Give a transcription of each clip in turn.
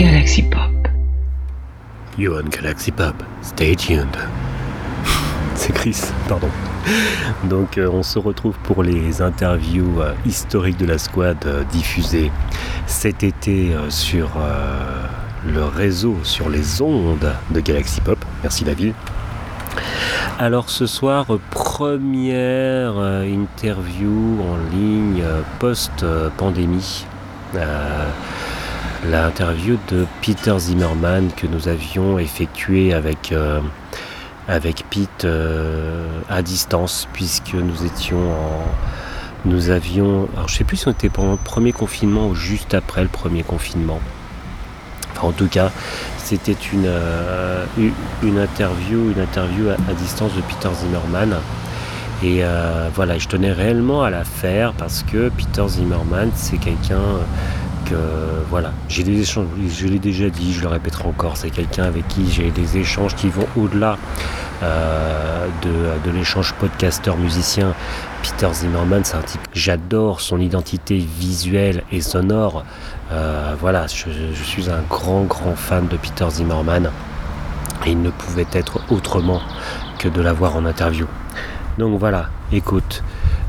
Galaxy Pop. You on Galaxy Pop. Stay tuned. C'est Chris, pardon. Donc euh, on se retrouve pour les interviews euh, historiques de la squad euh, diffusées cet été sur le réseau, sur les ondes de Galaxy Pop. Merci ville. Alors ce soir, première interview en ligne post-pandémie. L'interview de Peter Zimmerman que nous avions effectuée avec, euh, avec Pete euh, à distance puisque nous étions en... Nous avions... Alors je sais plus si on était pendant le premier confinement ou juste après le premier confinement. Enfin, en tout cas, c'était une, euh, une interview, une interview à, à distance de Peter Zimmerman. Et voilà, je tenais réellement à la faire parce que Peter Zimmerman, c'est quelqu'un que voilà, j'ai des échanges, je l'ai déjà dit, je le répéterai encore, c'est quelqu'un avec qui j'ai des échanges qui vont au-delà euh, de, l'échange podcasteur-musicien. Peter Zimmerman, c'est un type, j'adore son identité visuelle et sonore. Euh, voilà, je, suis un grand, grand fan de Peter Zimmerman. Et il ne pouvait être autrement que de l'avoir en interview. Donc voilà, écoute,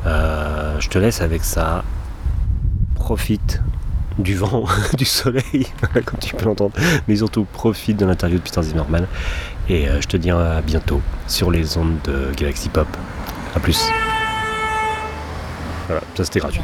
euh, je te laisse avec ça. Profite du vent, du soleil, comme tu peux l'entendre, mais surtout profite de l'interview de Peter Zimmerman. Et euh, je te dis à bientôt sur les ondes de Galaxy Pop. A plus. Voilà, ça c'était gratuit.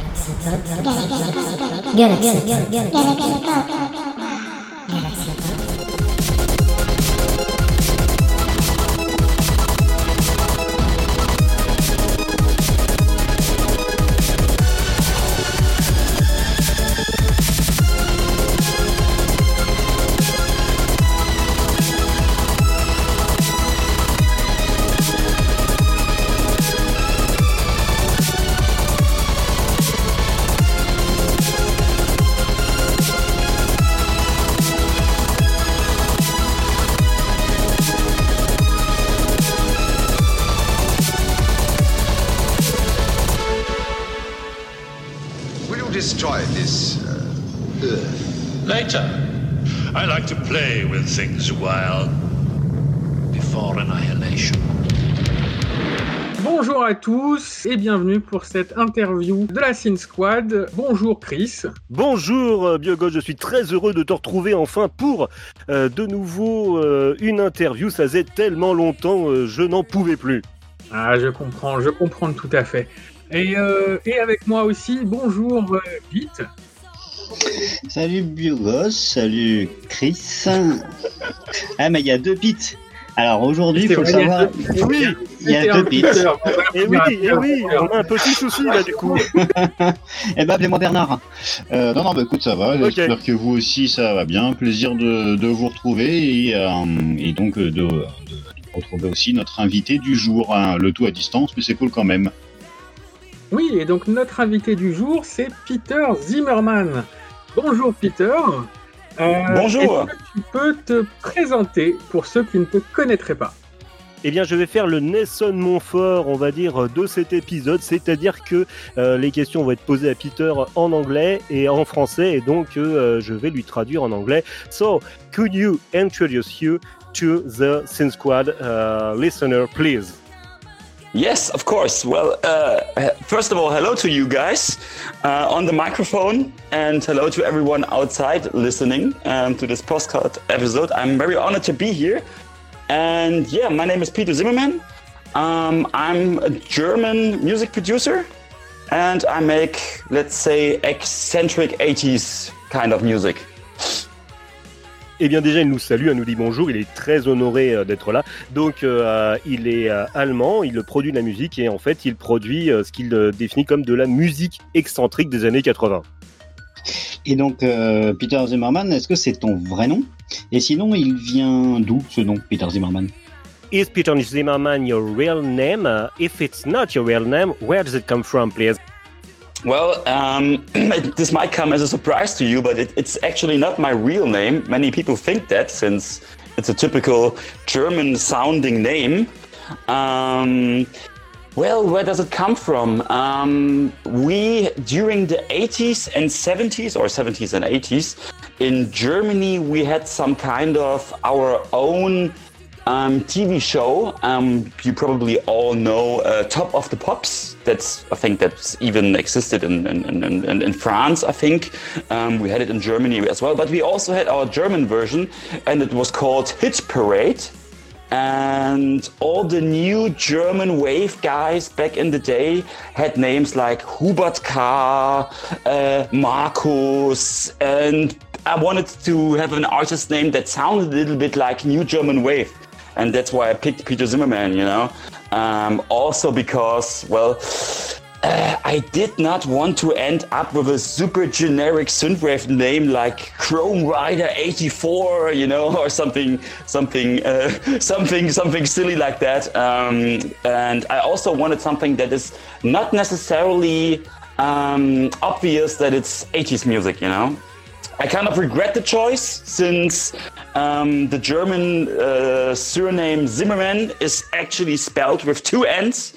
Things before annihilation. Bonjour à tous et bienvenue pour cette interview de la Sin Squad. Bonjour Chris. Bonjour euh, Biogod, je suis très heureux de te retrouver enfin pour euh, de nouveau euh, une interview. Ça faisait tellement longtemps, euh, je n'en pouvais plus. Ah, je comprends, je comprends tout à fait. Et, euh, et avec moi aussi, bonjour euh, Pete. Salut Biogos, salut Chris. ah mais il y a deux pits. Alors aujourd'hui, il faut le vrai, savoir. Oui, il y a deux pits. Et oui, et oui, on a un petit souci là du coup. Eh ben appelez-moi Bernard. Euh, non, non, bah écoute, ça va. J'espère que vous aussi, ça va bien. Plaisir de, de vous retrouver et, euh, et donc euh, de, de retrouver aussi notre invité du jour. hein. Le tout à distance, mais c'est cool quand même. Oui, et donc notre invité du jour, c'est Peter Zimmerman. Bonjour Peter. Euh, Bonjour. tu peux te présenter pour ceux qui ne te connaîtraient pas Eh bien, je vais faire le Nelson Montfort, on va dire, de cet épisode, c'est-à-dire que euh, les questions vont être posées à Peter en anglais et en français, et donc euh, je vais lui traduire en anglais. So, could you introduce you to the Sin Squad uh, listener, please? Yes, of course. Well, uh, first of all, hello to you guys uh, on the microphone, and hello to everyone outside listening um, to this podcast episode. I'm very honored to be here. And yeah, my name is Peter Zimmermann. Um, I'm a German music producer, and I make, let's say, eccentric 80s kind of music. Eh bien déjà, il nous salue, il nous dit bonjour, il est très honoré euh, d'être là. Donc, euh, il est euh, allemand, il produit de la musique et en fait, il produit euh, ce qu'il euh, définit comme de la musique excentrique des années 80. Et donc euh, Peter Zimmerman, est-ce que c'est ton vrai nom? Et sinon, il vient d'où ce nom, Peter Zimmerman Is Peter Zimmerman your real name? If it's not your real name, where does it come from, please? Well, um, this might come as a surprise to you, but it, it's actually not my real name. Many people think that since it's a typical German sounding name. Um, well, where does it come from? Um, we, during the 80s and 70s, or 70s and 80s, in Germany we had some kind of our own um, TV show. Um, you probably all know uh, Top of the Pops. That's I think that's even existed in in, in, in, France. I think um, we had it in Germany as well. But we also had our German version, and it was called Hit Parade. And all the new German wave guys back in the day had names like Hubert Kah., uh, Markus, and I wanted to have an artist name that sounded a little bit like New German Wave and that's why I picked Peter Zimmermann. You know, um, also because well. Uh, I did not want to end up with a super generic synthwave name like Chrome Rider 84, you know, or something, something, uh, something, something silly like that. Um, and I also wanted something that is not necessarily um, obvious that it's 80s music, you know. I kind of regret the choice since um, the German uh, surname Zimmermann is actually spelled with two N's.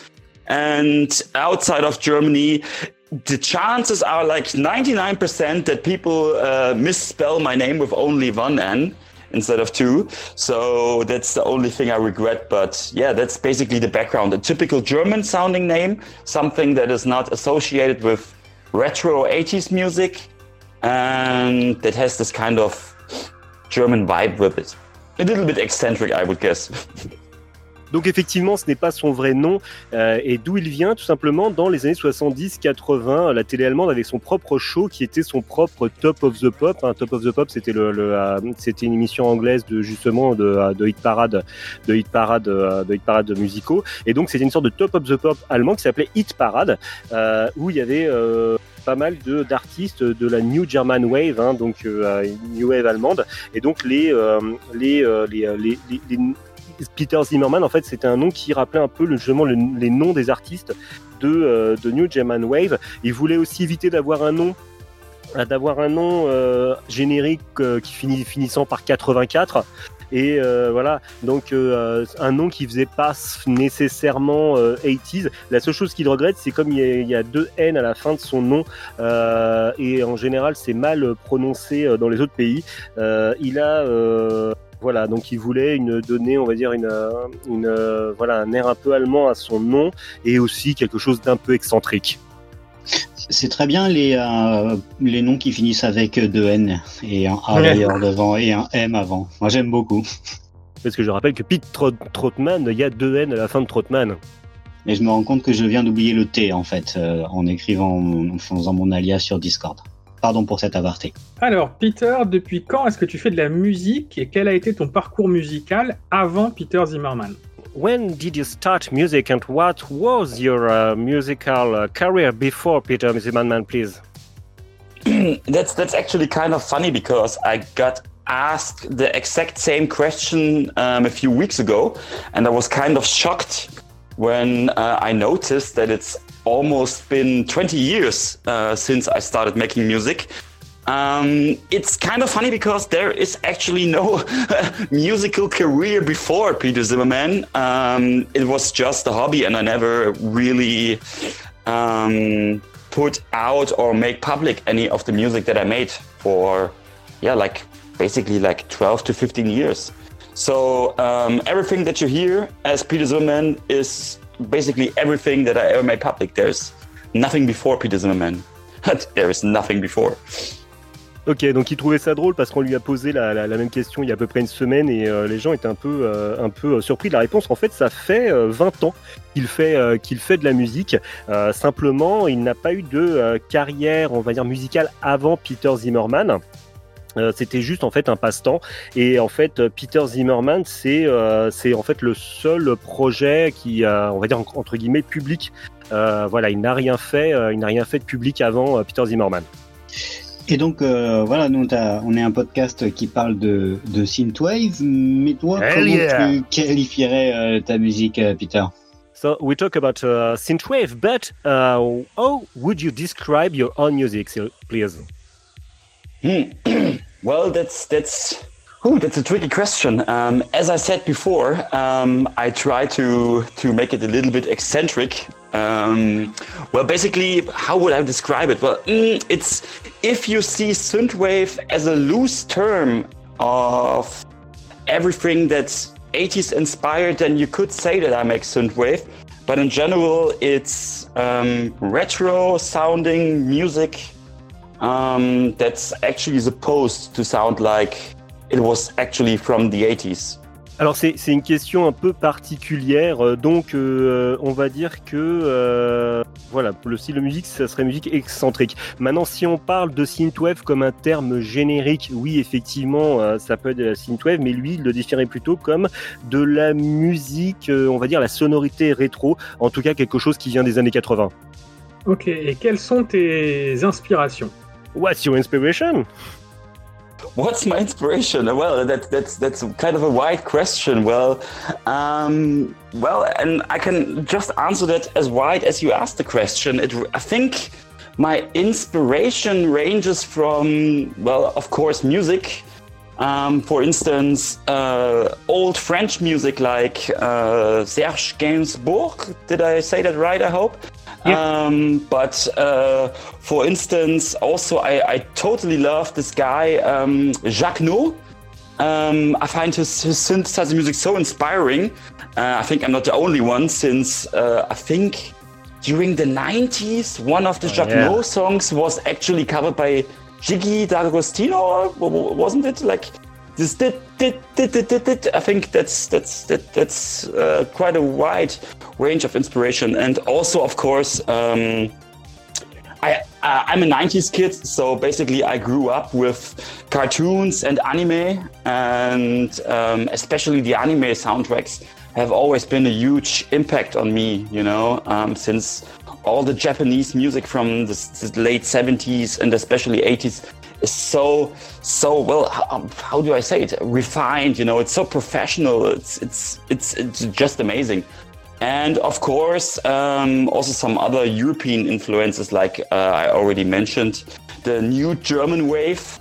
And outside of Germany, the chances are like 99% that people uh, misspell my name with only one N instead of two. So that's the only thing I regret. But yeah, that's basically the background. A typical German sounding name, something that is not associated with retro 80s music and that has this kind of German vibe with it. A little bit eccentric, I would guess. Donc effectivement, ce n'est pas son vrai nom. Euh, et d'où il vient Tout simplement dans les années 70-80, la télé allemande avait son propre show qui était son propre Top of the Pop. Hein. Top of the Pop, c'était le, euh, c'était une émission anglaise de justement de, euh, de hit parade, de hit parade, de hit parade musicaux. Et donc c'était une sorte de Top of the Pop allemand qui s'appelait Hit Parade, où il y avait pas mal de d'artistes de la New German Wave, hein, donc New Wave allemande, et donc les les, les, les, les Peter Zimmerman, en fait, c'était un nom qui rappelait un peu le, justement les noms des artistes de, euh, New German Wave. Il voulait aussi éviter d'avoir un nom euh, euh, générique qui finit finissant par 84 et voilà. Donc un nom qui faisait pas nécessairement 80s la seule chose qu'il regrette c'est comme il y, a, deux N à la fin de son nom et en général c'est mal prononcé dans les autres pays. Il a voilà, donc il voulait une, donner, on va dire, une, une, voilà, un air un peu allemand à son nom et aussi quelque chose d'un peu excentrique. C'est très bien les, euh, les noms qui finissent avec deux N et un A d'ailleurs devant et un M avant. Moi j'aime beaucoup. Parce que je rappelle que Pete Trotman, il y a deux N à la fin de Trotman. Et je me rends compte que je viens d'oublier le T en fait euh, en écrivant, en faisant mon alias sur Discord. Pardon pour cet aparté. Alors, Peter, depuis quand est-ce que tu fais de la musique et quel a été ton parcours musical avant Peter Zimmerman When did you start music and what was your uh, musical uh, career before Peter Zimmerman, please? that's that's actually kind of funny because I got asked the exact same question um, a few weeks ago, and I was kind of shocked when uh, I noticed that it's almost been 20 years uh, since I started making music. Um, it's kind of funny because there is actually no musical career before Peter Zimmermann. Um, it was just a hobby, and I never really um, put out or make public any of the music that I made for, yeah, like basically like 12 to 15 years. So um, everything that you hear as Peter Zimmermann is basically everything that I ever made public. There's nothing before Peter Zimmerman. There is nothing before. Ok, donc il trouvait ça drôle parce qu'on lui a posé la, la, même question il y a à peu près une semaine et euh, les gens étaient un peu, euh, un peu euh, surpris de la réponse. En fait, ça fait 20 ans qu'il fait, qu'il fait de la musique. simplement, il n'a pas eu de carrière, on va dire, musicale avant Peter Zimmerman. Euh, c'était juste en fait un passe-temps. Et en fait Peter Zimmerman c'est euh, c'est en fait le seul projet qui on va dire entre guillemets public. Euh, voilà il n'a rien fait il n'a rien fait de public avant Peter Zimmerman. Et donc voilà nous on est un podcast qui parle de, de synthwave. Mais toi comment tu qualifierais ta musique Peter? So we talk about uh, synthwave, but uh, how would you describe your own music, please? Hmm. well, that's that's Ooh, that's a tricky question. Um, as I said before, um, I try to to make it a little bit eccentric Um, well, basically, how would I describe it? Well, mm, it's if you see synthwave as a loose term of everything that's 80s inspired, then you could say that I make synthwave. But in general, it's um, retro sounding music um, that's actually supposed to sound like it was actually from the 80s. Alors c'est une question un peu particulière, euh, donc euh, on va dire que euh, voilà, le style de musique, ça serait musique excentrique. Maintenant, si on parle de synthwave comme un terme générique, oui, effectivement, ça peut être de la synthwave, mais lui, il le définirait plutôt comme de la musique, on va dire la sonorité rétro, en tout cas quelque chose qui vient des années 80. Ok, et quelles sont tes inspirations? What's your inspiration What's my inspiration? Well, that, that's that's kind of a wide question. Well, um, well, and I can just answer that as wide as you asked the question. It, I think my inspiration ranges from, well, of course, music. Um, for instance, uh, old French music like uh, Serge Gainsbourg. Did I say that right? I hope. Um, but uh, for instance, also I, I, totally love this guy um, Jacno. Um, I find his, his synthesizer music so inspiring. Uh, I think I'm not the only one, since uh, I think during the 90s, one of the oh, Jacques yeah. No songs was actually covered by Gigi D'Agostino, wasn't it? Like this did, did, did, did, did. I think that's that's that, that's uh, quite a wide range of inspiration, and also, of course, um, I I'm a '90s kid, so basically, I grew up with cartoons and anime, and um, especially the anime soundtracks have always been a huge impact on me. You know, um, since all the Japanese music from the, the late 70s and especially 80s is so so well how, um, how, do i say it? Refined you know it's so professional. It's it's it's, it's just amazing. And of course um, also some other european influences like uh, i already mentioned the new german wave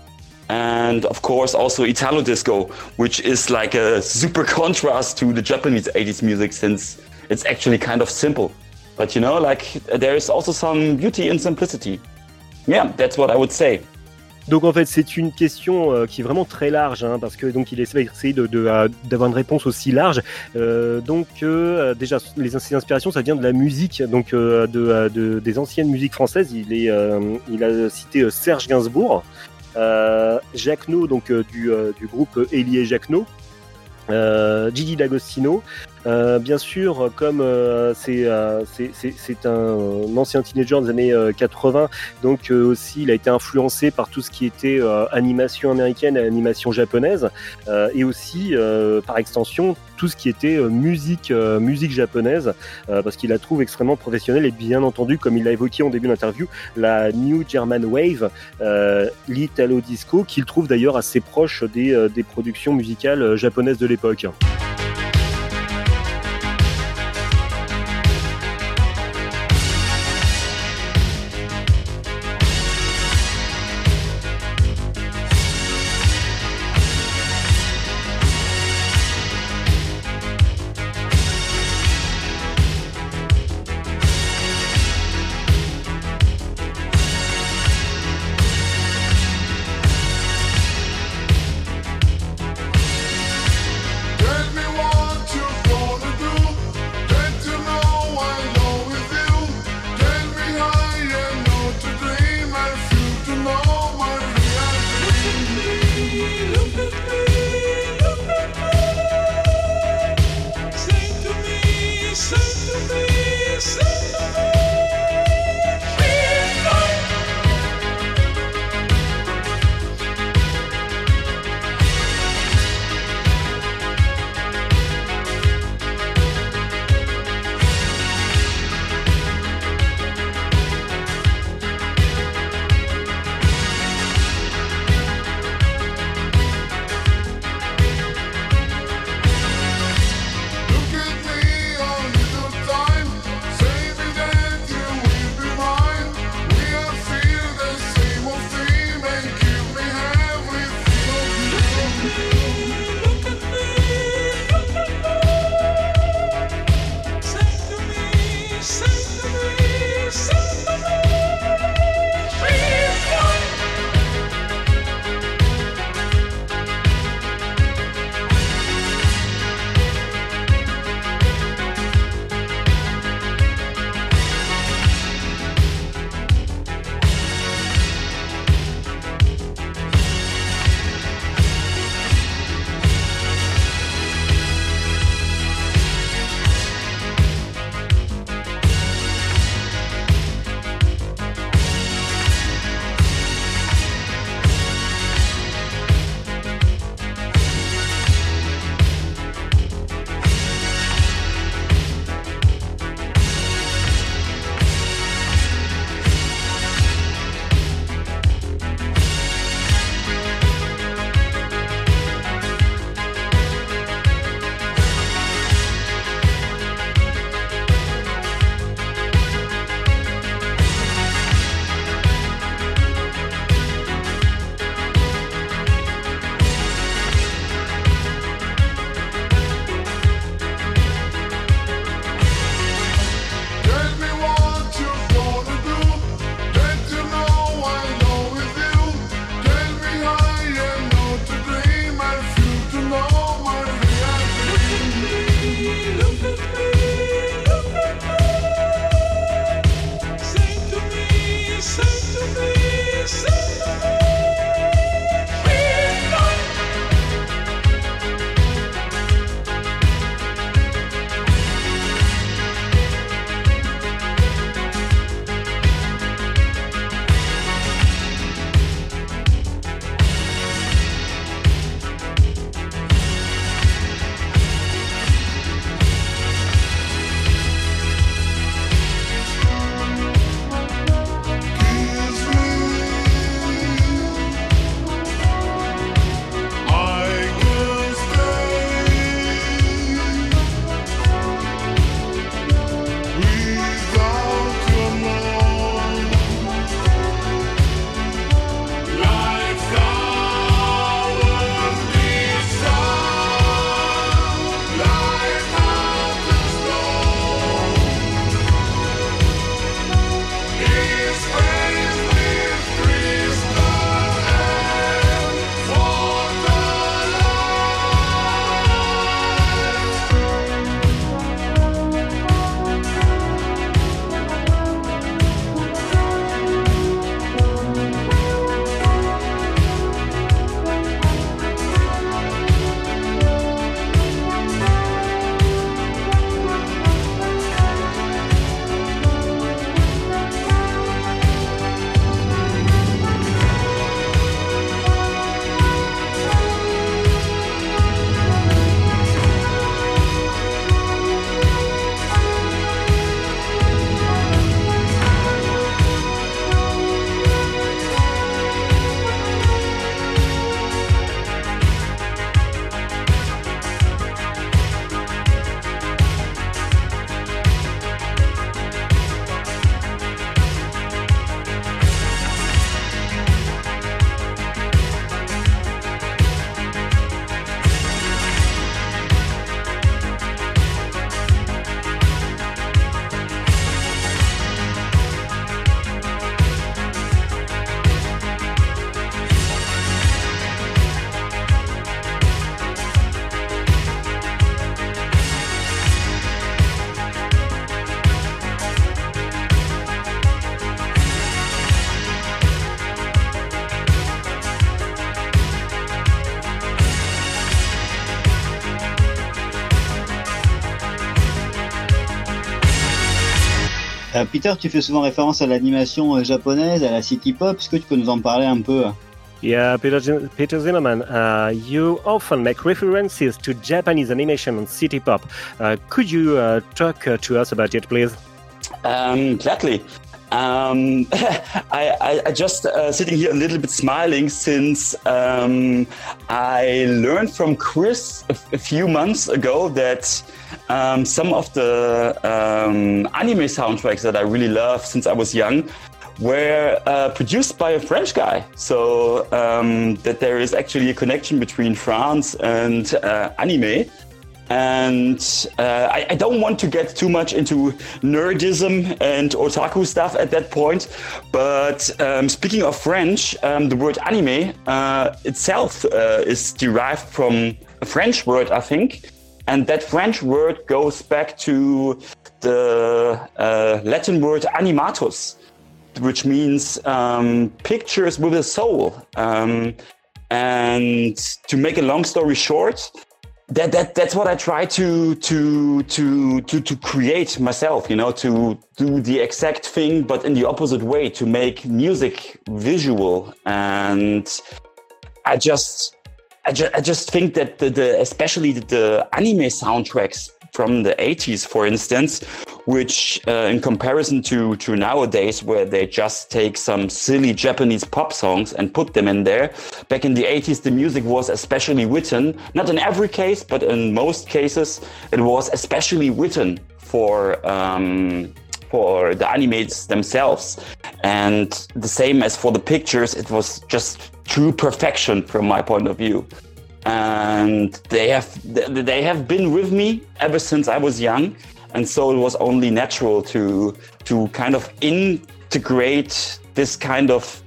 and of course also italo disco which is like a super contrast to the japanese 80s music since it's actually kind of simple. But you know like there is also some beauty in simplicity. Yeah that's what i would say Donc en fait, c'est une question euh, qui est vraiment très large, hein, parce que donc il essaie euh, d'avoir une réponse aussi large. Euh, donc déjà, les inspirations, ça vient de la musique, donc de, des anciennes musiques françaises. Il a cité Serge Gainsbourg, Jacques No, donc du, du groupe Elie Jacques Gigi D'Agostino, euh, bien sûr, comme euh, euh, c'est un ancien teenager des années 80, donc aussi il a été influencé par tout ce qui était animation américaine et animation japonaise, et aussi par extension tout ce qui était musique, musique japonaise, parce qu'il la trouve extrêmement professionnelle et bien entendu, comme il l'a évoqué en début d'interview, la New German Wave, l'Italo Disco, qu'il trouve d'ailleurs assez proche des, des productions musicales japonaises de l'époque. Euh, Peter, tu fais souvent référence à l'animation euh, japonaise, à la city pop. Est-ce que tu peux nous en parler un peu? Yeah, Peter, Peter Zimmerman, uh, you often make references to Japanese animation and city pop. Uh, could you uh, talk uh, to us about it, please? Um, gladly. Um, I, I, I, just uh, sitting here a little bit smiling since um, I learned from Chris a, a few months ago that um, some of the um, anime soundtracks that I really love since I was young were uh, produced by a French guy. So um, that there is actually a connection between France and uh, anime. And uh, I, I, don't want to get too much into nerdism and otaku stuff at that point. But um, speaking of French, um, the word anime uh, itself uh, is derived from a French word, I think. And that French word goes back to the uh, Latin word animatus, which means um, pictures with a soul. Um, and to make a long story short, that, that that's what I try to to to to to create myself, you know, to do the exact thing but in the opposite way, to make music visual. And I just I, ju- I just think that the, the especially the, the anime soundtracks from the 80s, for instance, which uh, in comparison to, to nowadays, where they just take some silly Japanese pop songs and put them in there, back in the 80s, the music was especially written, not in every case, but in most cases, it was especially written for. Um, for the animates themselves. And the same as for the pictures, it was just true perfection from my point of view and they have they have been with me ever since I was young, and so it was only natural to to kind of integrate this kind of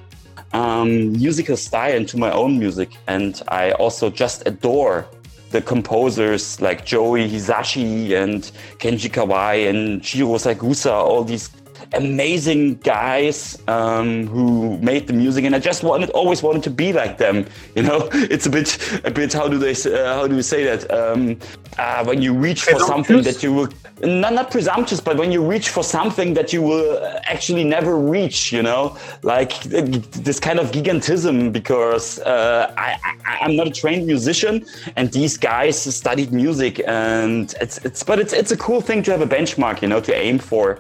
um, musical style into my own music, and I also just adore the composers like Joe Hisaishi and Kenji Kawai and Shiro Sagisu, all these amazing guys um, who made the music, and I just wanted, always wanted to be like them. You know, it's a bit, a bit. How do they, uh, how do you say that? Um, uh, when you reach for something that you will, not, not presumptuous, but when you reach for something that you will actually never reach. You know, like this kind of gigantism, because uh, I, I, I'm not a trained musician, and these guys studied music, and it's, it's, but it's, it's a cool thing to have a benchmark, you know, to aim for.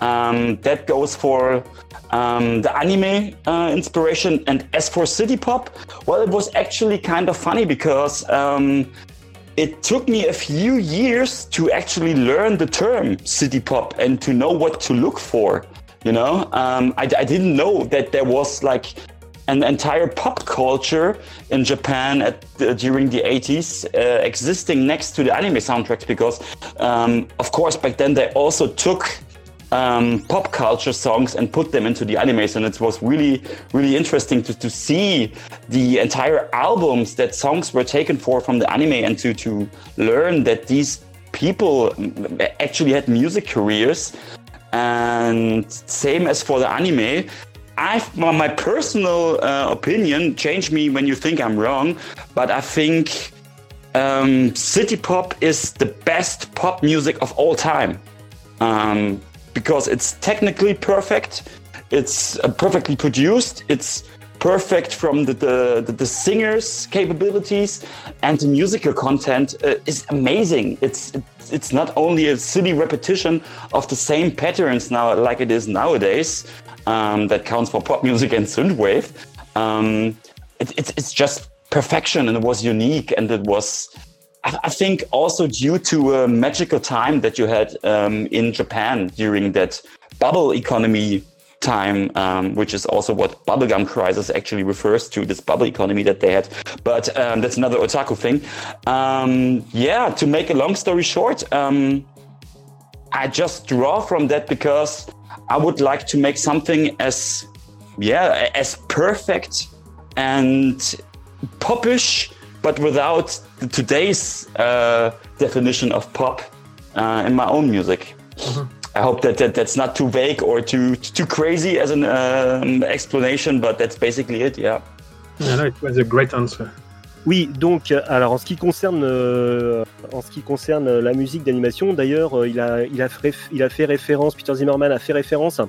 Um, that goes for um, the anime uh, inspiration. And as for city pop, well, it was actually kind of funny because um, it took me a few years to actually learn the term city pop and to know what to look for. You know, um, I, I didn't know that there was like an entire pop culture in Japan at, during the 80s uh, existing next to the anime soundtracks because, um, of course, back then they also took um, pop culture songs and put them into the animes. And it was really, really interesting to, to see the entire albums that songs were taken for from the anime and to, to learn that these people actually had music careers. And same as for the anime, I've my personal uh, opinion change me when you think I'm wrong, but I think um, city pop is the best pop music of all time. Um, because it's technically perfect, it's uh, perfectly produced, it's perfect from the, the, the, singer's capabilities, and the musical content uh, is amazing. It's, it's not only a silly repetition of the same patterns now like it is nowadays um, that counts for pop music and synthwave. Um, it, it's, it's just perfection and it was unique and it was I think also due to a magical time that you had um, in Japan during that bubble economy time, um, which is also what bubblegum crisis actually refers to, this bubble economy that they had. But um, that's another otaku thing. Um, yeah, to make a long story short, um, I just draw from that because I would like to make something as, yeah, as perfect and popish but without today's uh, definition of pop uh, in my own music. Mm-hmm. I hope that, that that's not too vague or too too crazy as an um, explanation, but that's basically it. Yeah. Yeah, no, it was a great answer. Oui, donc alors en ce qui concerne en ce qui concerne la musique d'animation, d'ailleurs, il a il a fait, il a fait référence Peter Zimmerman a fait référence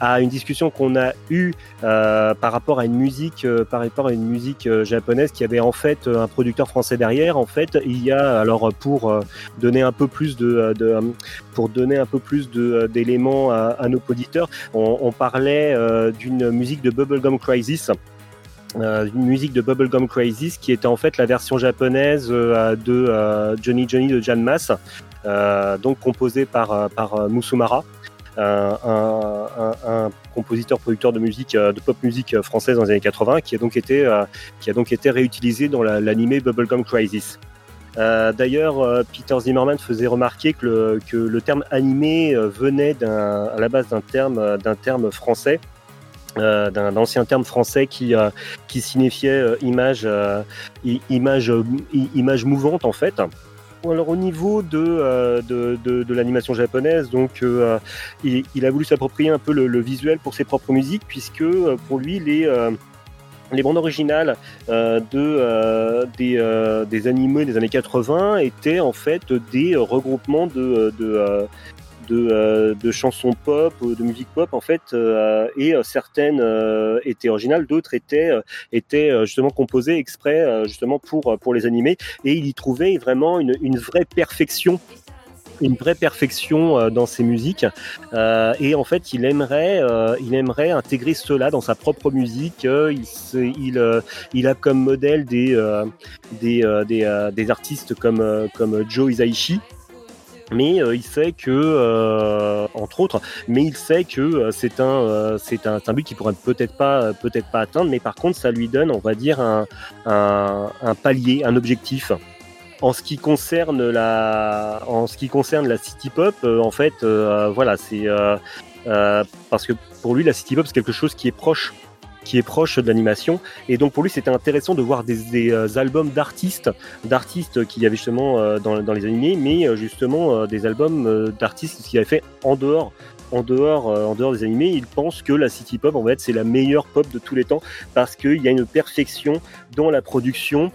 à une discussion qu'on a eue euh, par rapport à une musique, euh, par rapport à une musique euh, japonaise qui avait en fait un producteur français derrière. En fait, il y a alors pour donner un peu plus de, de pour donner un peu plus d'éléments à, à, nos auditeurs, on, on parlait d'une musique de Bubblegum Crisis. Euh, une musique de Bubblegum Crisis qui était en fait la version japonaise de Johnny Johnny de Jan Mass, donc composée par, par Musumara. Euh, un, compositeur producteur de musique euh, de pop musique française dans les années 80 qui a donc été euh, qui a donc été réutilisé dans l'animé Bubblegum Crisis. Euh, D'ailleurs, Peter Zimmerman faisait remarquer que le, que le terme animé venait à la base d'un terme, d'un terme français, euh, d'un ancien terme français qui, qui signifiait image, image, image mouvante en fait alors au niveau de, euh, de, de, l'animation japonaise, donc euh, il, il, a voulu s'approprier un peu le, visuel pour ses propres musiques, puisque euh, pour lui les les bandes originales de, des, des animés des années 80 étaient en fait des regroupements de, de, euh, de, chansons pop, de musique pop en fait, euh, et euh, certaines étaient originales, d'autres étaient étaient justement composées exprès justement pour pour les animer, et il y trouvait vraiment une, vraie perfection une vraie perfection dans ses musiques. Et en fait il aimerait il aimerait intégrer cela dans sa propre musique. Il il, a comme modèle des des, des, des artistes comme comme Joe Hisaishi mais euh, il sait que, euh, entre autres, mais il sait que euh, c'est un, c'est un, but qu'il pourrait peut-être pas, peut-être pas atteindre, mais par contre, ça lui donne, on va dire, un, un, un palier, un objectif. En ce qui concerne la, en ce qui concerne la city pop, en fait, voilà, c'est parce que pour lui, la city pop c'est quelque chose qui est proche qui est proche de l'animation. Et donc pour lui, c'était intéressant de voir des, euh, albums d'artistes, d'artistes qu'il y avait justement euh, dans, les animés, mais euh, justement des albums d'artistes qui avaient fait en dehors en dehors, en dehors des animés, il pense que la city pop, en fait, c'est la meilleure pop de tous les temps parce qu'il y a une perfection dans la production,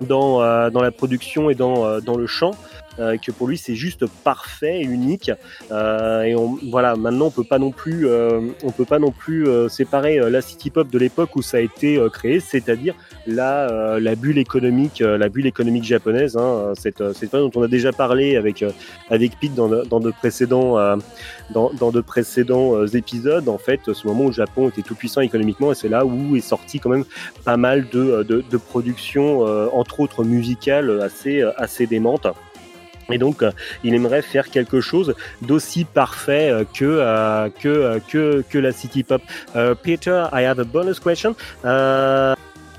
dans, dans la production et dans, dans le chant. Euh, que pour lui c'est juste parfait et unique. Euh, et on, voilà, maintenant on peut pas non plus, euh, on peut pas non plus séparer la city pop de l'époque où ça a été créé, c'est-à-dire la, la bulle économique, la bulle économique japonaise. Hein, cette, cette dont on a déjà parlé avec avec Pete dans, dans de précédents dans, dans de précédents épisodes. En fait, ce moment où le Japon était tout puissant économiquement et c'est là où est sorti quand même pas mal de, de, de productions, entre autres musicales, assez assez démentes. Et donc, euh, il aimerait faire quelque chose d'aussi parfait euh, que, euh, que, que la city pop. Peter, I have a bonus question.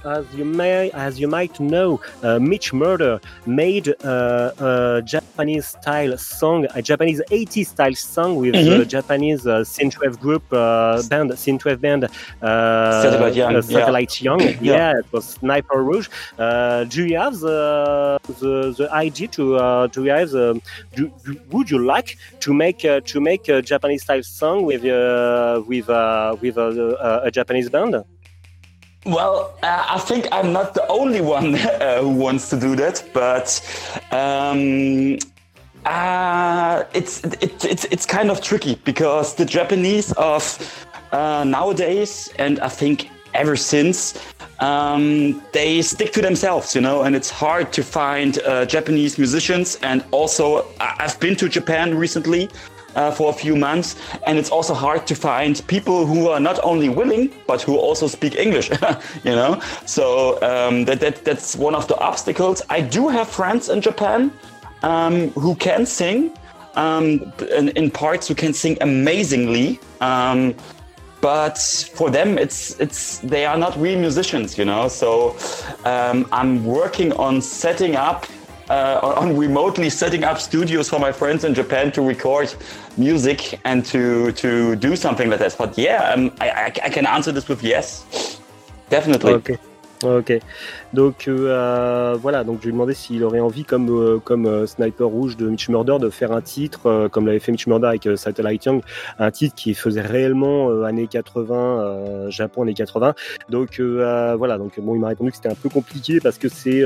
As you may, as you might know, uh, Mitch Murder made uh, a Japanese style song, a Japanese 80s style song with mm-hmm. the Japanese uh, synthwave group uh, band, synthwave band, uh, Satellite Young. Satellite yeah. Young. yeah. yeah. it was Sniper Rouge. Uh, do you have the the, the idea to uh, do you have the, do, would you like to make to make a Japanese style song with with with a, a Japanese band? Well, uh, I think I'm not the only one uh, who wants to do that, but um, uh, it's it, it's it's kind of tricky because the Japanese of uh, nowadays, and I think ever since, um, they stick to themselves, you know, and it's hard to find uh, Japanese musicians. And also, I've been to Japan recently uh, for a few months. And it's also hard to find people who are not only willing, but who also speak English, you know? So um, that, that, that's one of the obstacles. I do have friends in Japan um, who can sing, um, in, in, parts who can sing amazingly. Um, but for them, it's it's they are not real musicians, you know. So um, I'm working on setting up uh, on remotely setting up studios for my friends in Japan to record music and to to do something like that. But yeah, um, I, I, I can answer this with yes, definitely. Okay. Ok. Donc euh, voilà, donc je lui ai demandé s'il aurait envie, comme, euh, comme euh, Sniper Rouge de Mitch Murder, de faire un titre, comme l'avait fait Mitch Murder avec Satellite Young, un titre qui faisait réellement années 80, Japon années 80. Donc voilà, donc bon, il m'a répondu que c'était un peu compliqué parce que c'est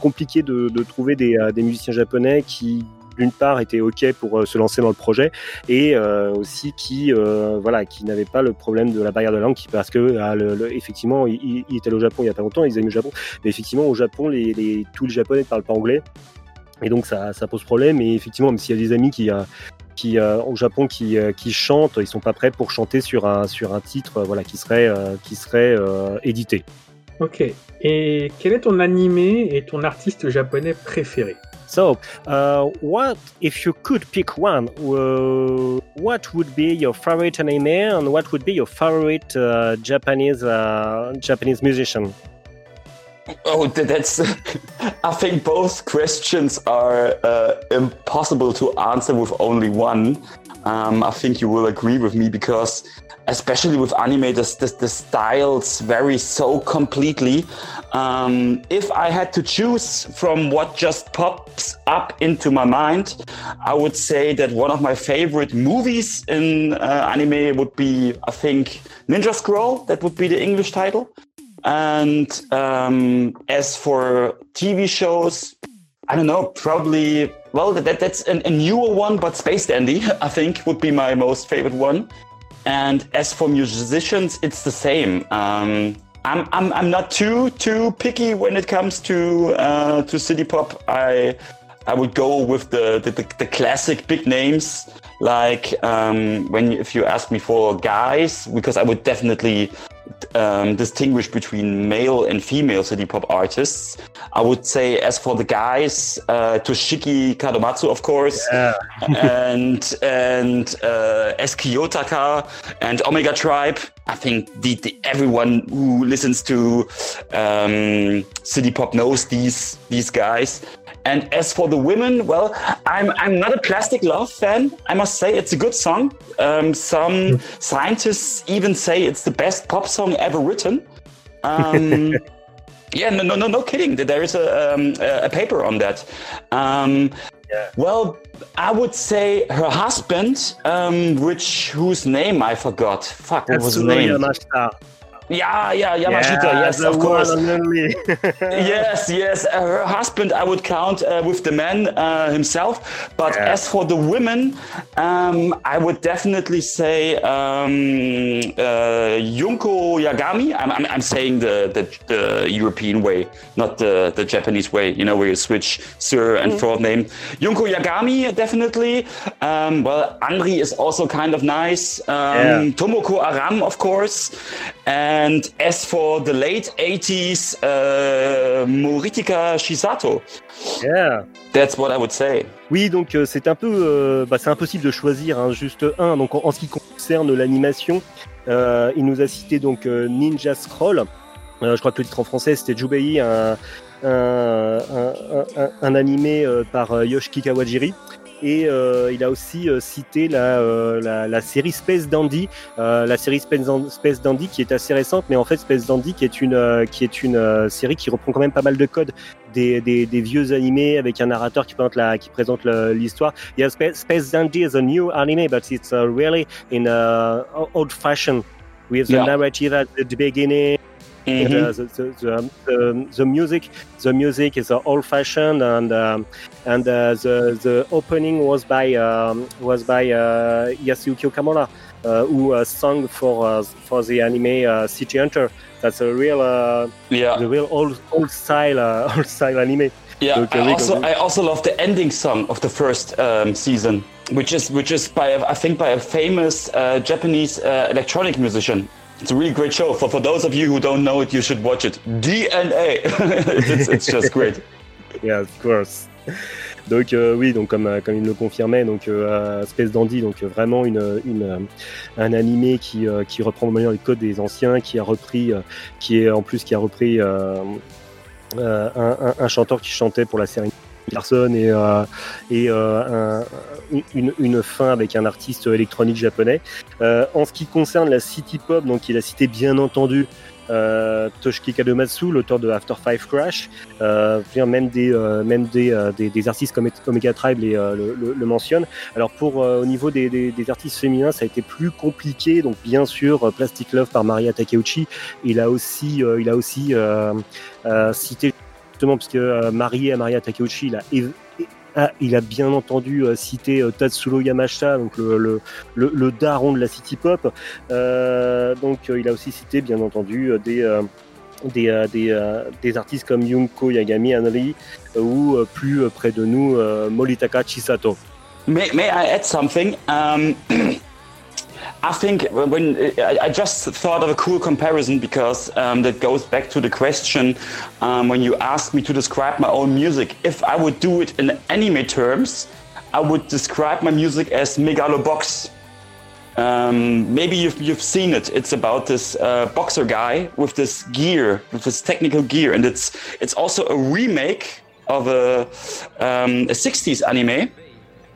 compliqué de, trouver des musiciens japonais qui d'une part était ok pour euh, se lancer dans le projet et euh, aussi qui euh, voilà qui n'avait pas le problème de la barrière de langue parce que ah, effectivement il, était au Japon il y a pas longtemps ils aiment le Japon mais effectivement au Japon les, tous les Japonais ne parlent pas anglais et donc ça, pose problème et effectivement même s'il y a des amis qui qui au Japon qui, qui chantent, ils sont pas prêts pour chanter sur un sur un titre voilà qui serait qui serait édité. Ok. Et quel est ton animé et ton artiste japonais préféré? So, uh, what if you could pick one? Uh, what would be your favorite anime, and what would be your favorite uh, Japanese uh, Japanese musician? Oh, that's. I think both questions are uh, impossible to answer with only one. Um, I think you will agree with me because especially with anime, the, the, the styles vary so completely. Um, if I had to choose from what just pops up into my mind, I would say that one of my favorite movies in uh, anime would be, I think, Ninja Scroll. That would be the English title. And um, as for TV shows, I don't know, probably, well, that, that's an, a newer one, but Space Dandy, I think, would be my most favorite one. And as for musicians, it's the same. Um, I'm, I'm, I'm not too too picky when it comes to uh, to city pop. I I would go with the the, the, the classic big names like um, when if you ask me for guys because I would definitely um, distinguish between male and female city pop artists. I would say, as for the guys, uh, Toshiki Kadomatsu, of course, yeah. and and uh, Eski Yotaka and Omega Tribe. I think the, the, everyone who listens to um, city pop knows these these guys. And as for the women, well, I'm, I'm not a Plastic Love fan. I must say it's a good song. Um, some scientists even say it's the best pop song ever written. Um, yeah, no, no, no, no kidding. There is a, um, a paper on that. Um, yeah. Well, I would say her husband, um, which whose name I forgot. Fuck, what was his name? Yeah, yeah, Yamashita. Yeah, yes, of course. yes, yes. Uh, her husband, I would count uh, with the man uh, himself. But yeah. as for the women, um, I would definitely say um, uh, Junko Yagami. I'm, I'm, I'm saying the, the, the, European way, not the, the Japanese way. You know, where you switch sir and mm. full name. Junko Yagami, definitely. Um, well, Anri is also kind of nice. Um, yeah. Tomoko Aran, of course. And as for the late 80s, uh, Moritika Shisato. Yeah. That's what I would say. Oui, donc euh, c'est un peu, euh, bah, c'est impossible de choisir hein, juste un. Donc en, ce qui concerne l'animation, euh, il nous a cité donc euh, Ninja Scroll. Euh, je crois que le titre en français c'était Jubei, un, un, un, un animé par Yoshiki Kawajiri. Et euh, il a aussi euh, cité la, euh, la, la, série Space Dandy, la série Space, Dandy qui est assez récente, mais en fait Space Dandy qui est une, qui est une série qui reprend quand même pas mal de codes. Des, des, des, vieux animés avec un narrateur qui présente la qui présente l'histoire. Yeah, Space, Space Dandy is a new anime, but it's uh, really in a old fashion with the narrative at the beginning Mm-hmm. The, the, the, the, music, the music is old fashioned, and um, and uh, the the opening was by um, was by uh, Yasuyuki Okamura, uh, who uh, sung for uh, for the anime uh, City Hunter. That's a real yeah, the real old old style old style anime. Yeah, I also I also love the ending song of the first um, season, which is which is by I think by a famous Japanese electronic musician. It's a really great show. For, for those of you who don't know it, you should watch it. DNA. it's, it's, just great. yeah, of course. Donc euh, oui, donc comme, euh, comme il le confirmait, donc euh, Space Dandy, donc vraiment une, un animé qui, euh, qui reprend le les codes des anciens, qui a repris, qui est en plus qui a repris un, un, chanteur qui chantait pour la série et, euh, et euh, une, une, fin avec un artiste électronique japonais. Euh, en ce qui concerne la city pop, donc il a cité bien entendu Toshiki Kadomatsu, l'auteur de After Five Crash, même des même des, des, artistes comme Omega Tribe les, le, le, mentionnent. Alors pour au niveau des, des, artistes féminins, ça a été plus compliqué. Donc bien sûr, Plastic Love par Maria Takeuchi. Il a aussi il a aussi cité justement parce que marié à Maria Takeuchi, il a ah, bien entendu euh, cité euh, Tatsuro Yamashita, donc le, daron de la city pop. Euh, donc il a aussi cité bien entendu des, artistes comme Yunko Yagami Anri ou plus près de nous Molitaka Chisato. May, may I add something? Um... I think when I just thought of a cool comparison because um, that goes back to the question um, when you asked me to describe my own music. If I would do it in anime terms, I would describe my music as Megalobox. Um, maybe you've, you've seen it. It's about this uh, boxer guy with this gear, with this technical gear, and it's it's also a remake of a, um, a 60s anime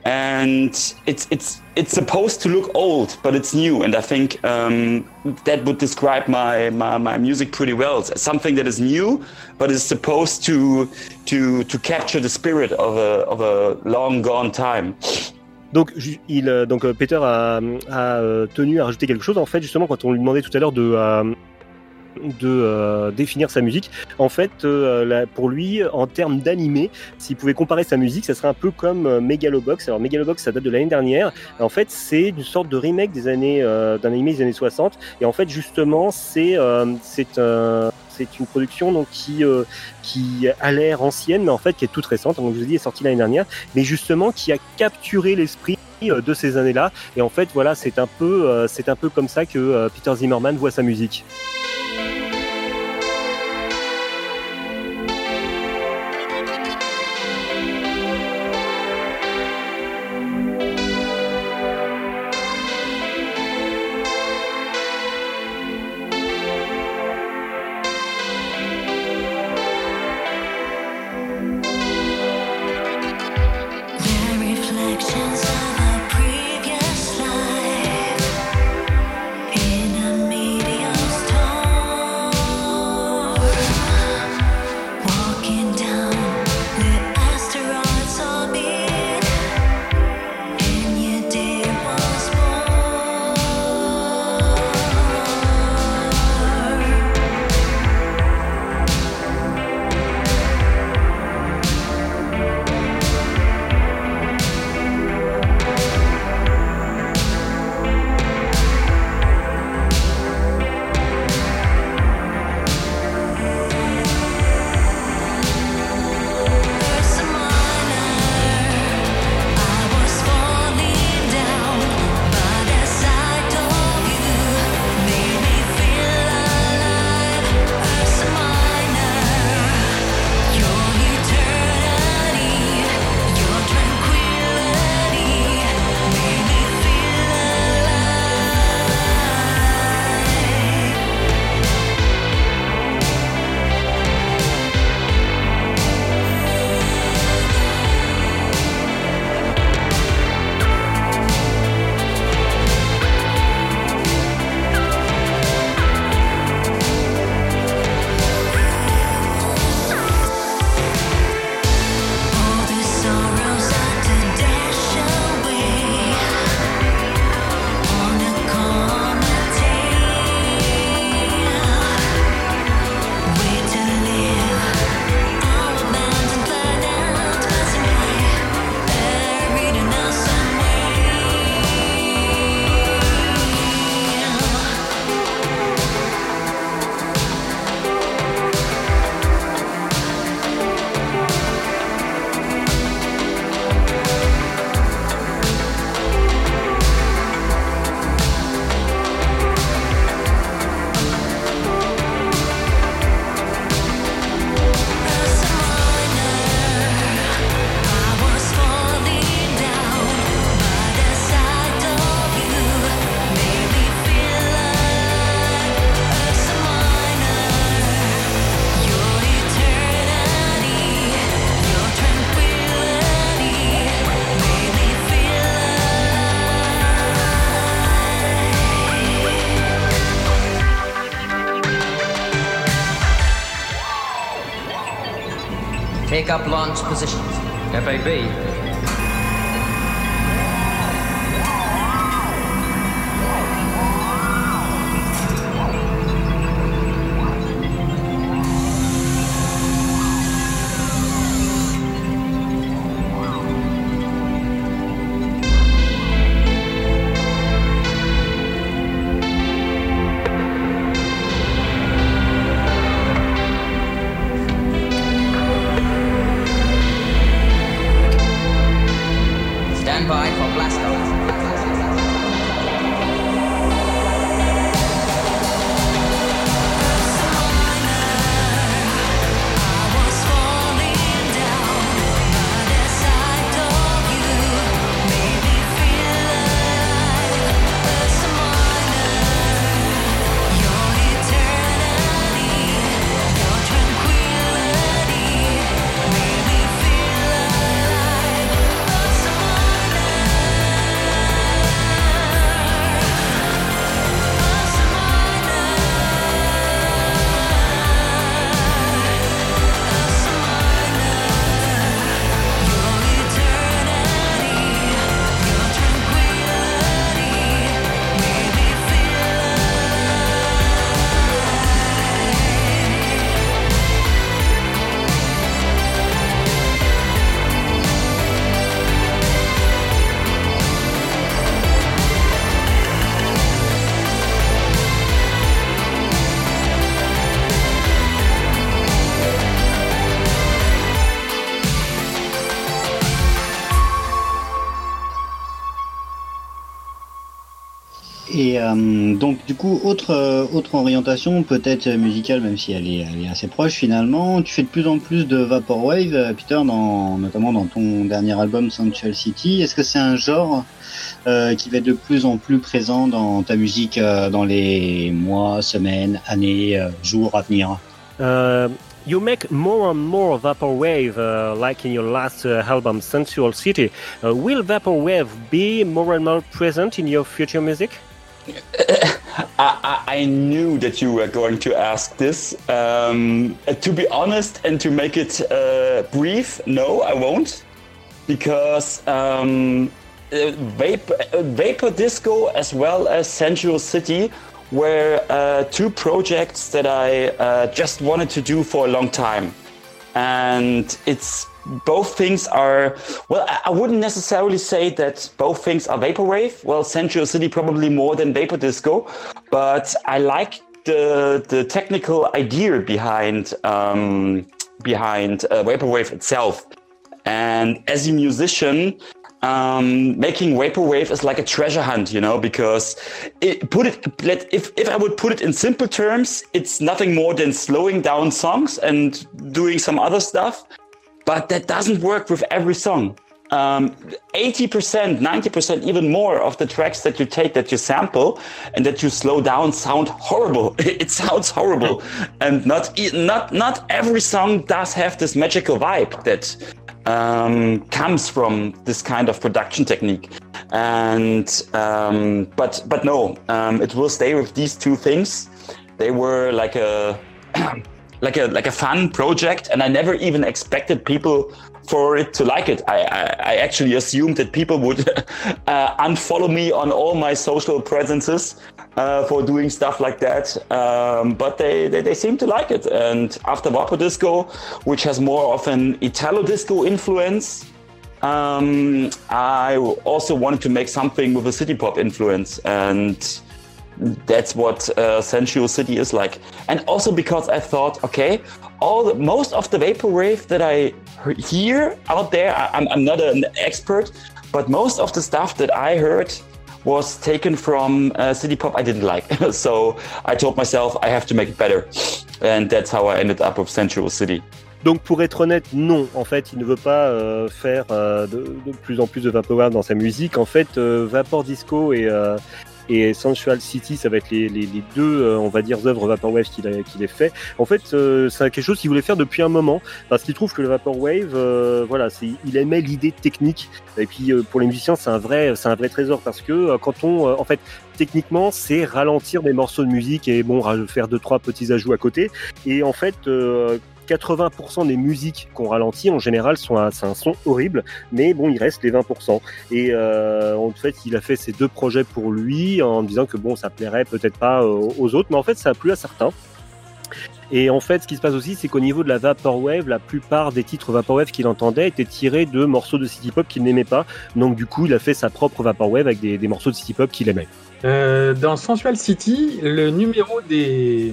and it's it's it's supposed to look old, but it's new, and I think um, that would describe my, my, my music pretty well. It's something that is new, but is supposed to to to capture the spirit of a of a long gone time. Donc, il, euh, donc euh, Peter a, a, euh, tenu à rajouter quelque chose. En fait, justement, quand on lui demandait tout à l'heure de, de euh, définir sa musique. En fait, euh, pour lui, en termes d'animé, s'il pouvait comparer sa musique, ça serait un peu comme euh, Megalobox. Alors Megalobox, ça date de l'année dernière. En fait, c'est une sorte de remake des années d'un animé des années 60. Et en fait, justement, c'est c'est c'est une production donc qui qui a l'air ancienne, mais en fait qui est toute récente. Comme je vous ai dit, est sortie l'année dernière, mais justement qui a capturé l'esprit de ces années-là. Et en fait, voilà, c'est un peu c'est un peu comme ça que Peter Zimmerman voit sa musique. Up launch positions. FAB. Donc du coup, autre euh, autre orientation, peut-être musicale, même si elle est, assez proche finalement. Tu fais de plus en plus de vaporwave, euh, Peter, dans, notamment dans ton dernier album Central City. Est-ce que c'est un genre euh, qui va être de plus en plus présent dans ta musique euh, dans les mois, semaines, années, euh, jours à venir? Uh, you make more and more vaporwave, uh, like in your last uh, album, Sensual City. Uh, will vaporwave be more and more present in your future music? I, I, knew that you were going to ask this. Um, uh, to be honest and to make it uh, brief, no, I won't. Because um, uh, Vapor, uh, Vapor Disco as well as Sensual City were uh, two projects that I uh, just wanted to do for a long time. And it's both things are well I- wouldn't necessarily say that both things are vaporwave. Well sensual city probably more than vapor disco but i like the the technical idea behind um, behind uh, vaporwave itself. And as a musician um, making vaporwave is like a treasure hunt, you know, because it, put it, let, if, if I would put it in simple terms, it's nothing more than slowing down songs and doing some other stuff but that doesn't work with every song. Um, 80%, 90%, even more of the tracks that you take, that you sample, and that you slow down, sound horrible. It sounds horrible, and not not not every song does have this magical vibe that um, comes from this kind of production technique. And um, but but no, um, it will stay with these two things. They were like a like a like a fun project, and I never even expected people for it to like it. I I, I actually assumed that people would uh, unfollow me on all my social presences uh, for doing stuff like that. Um, but they, they they seem to like it. And after Vapor Disco, which has more of an Italo disco influence. Um, I also wanted to make something with a city pop influence, and that's what uh, Sensual City is like. And also because I thought, okay, all the, most of the vaporwave that I hear out there, I, I'm, I'm not an expert, but most of the stuff that I heard was taken from uh, city pop I didn't like. so I told myself I have to make it better, and that's how I ended up with Sensual City. Donc pour être honnête, non. En fait, il ne veut pas euh, faire euh, de, de plus en plus de vaporwave dans sa musique. En fait, euh, Vapor Disco et, euh, et Sensual City, ça va être les, deux, euh, on va dire, œuvres vaporwave qu'il a, qu'il a fait. En fait, euh, c'est quelque chose qu'il voulait faire depuis un moment parce qu'il trouve que le vaporwave, euh, voilà, il aimait l'idée technique. Et puis pour les musiciens, c'est un vrai, un vrai trésor parce que quand on, en fait, techniquement, c'est ralentir des morceaux de musique et bon, faire deux trois petits ajouts à côté. Et en fait, 80% des musiques qu'on ralentit en général sont un son horrible, mais bon, il reste les 20%. Et euh, en fait, il a fait ces deux projets pour lui en disant que bon, ça plairait peut-être pas euh, aux autres, mais en fait, ça a plu à certains. Et en fait, ce qui se passe aussi, c'est qu'au niveau de la Vaporwave, la plupart des titres Vaporwave qu'il entendait étaient tirés de morceaux de City Pop qu'il n'aimait pas. Donc du coup, il a fait sa propre Vaporwave avec des, des morceaux de City Pop qu'il aimait. Euh, dans Sensual City, le numéro des,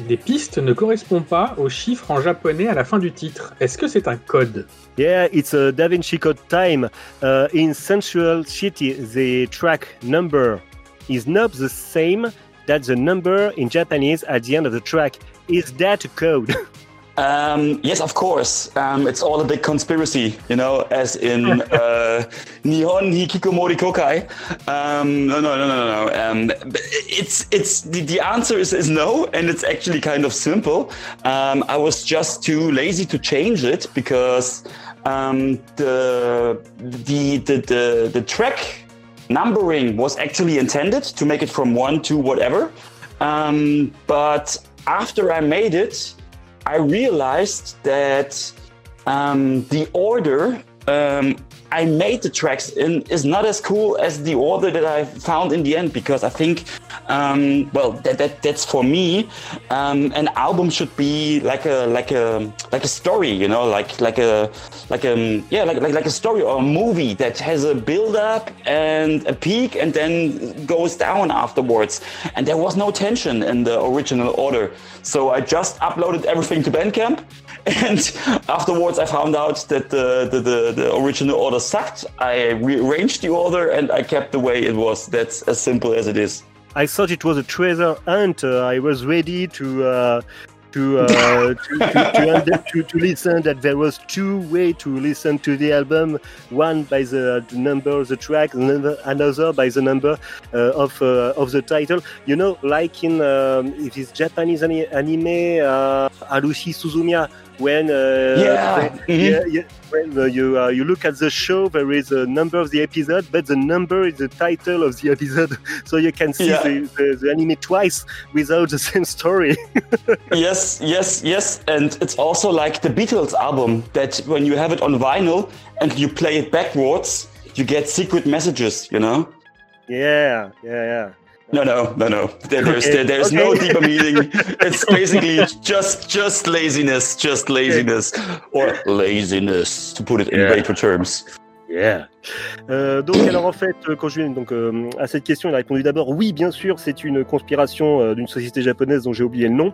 des pistes ne correspond pas aux chiffres en japonais à la fin du titre. Est-ce que c'est un code? Yeah, it's a Da Vinci Code time. Uh, in Sensual City, the track number is not the same that the number in Japanese at the end of the track. Is that a code? Um, yes, of course. Um, it's all a big conspiracy, you know, as in uh, Nihon Hikikomori Kyokai. Um, no, no, no, no, no. Um, it's it's the, the answer is, is no, and it's actually kind of simple. Um, I was just too lazy to change it because um, the, the the the the track numbering was actually intended to make it from one to whatever. Um, but after I made it, I realized that um, the order um, I made the tracks in is not as cool as the order that I found in the end because I think, um, well, that, that that's for me. Um, an album should be like a like a like a story, you know, like like a like a yeah like like, like a story or a movie that has a build up and a peak and then goes down afterwards. And there was no tension in the original order, so I just uploaded everything to Bandcamp and afterwards I found out that the, the, the, the, original order sucked. I rearranged the order and I kept the way it was. That's as simple as it is. I thought it was a treasure hunt. Uh, I was ready to uh, to, uh, to, to, to, to, listen that there was two way to listen to the album one by the number of the track another, another by the number uh, of uh, of the title you know like in um, it's japanese anime uh, haruhi suzumiya when uh, yeah. When, yeah, yeah, when uh, you uh, you look at the show, there is a number of the episode, but the number is the title of the episode, so you can see Yeah. the, the, the anime twice without the same story. yes, yes, yes. And it's also like the Beatles album that when you have it on vinyl and you play it backwards, you get secret messages, you know? yeah, yeah, yeah. No, no, no, no. There, there's Okay, there, there's no okay. deeper meaning. It's basically just just laziness, just laziness, or laziness to put it in Yeah. retro terms. Yeah. Euh, donc alors en fait, euh, quand je viens donc euh, à cette question, il a répondu d'abord oui, bien sûr, c'est une conspiration euh, d'une société japonaise dont j'ai oublié le nom.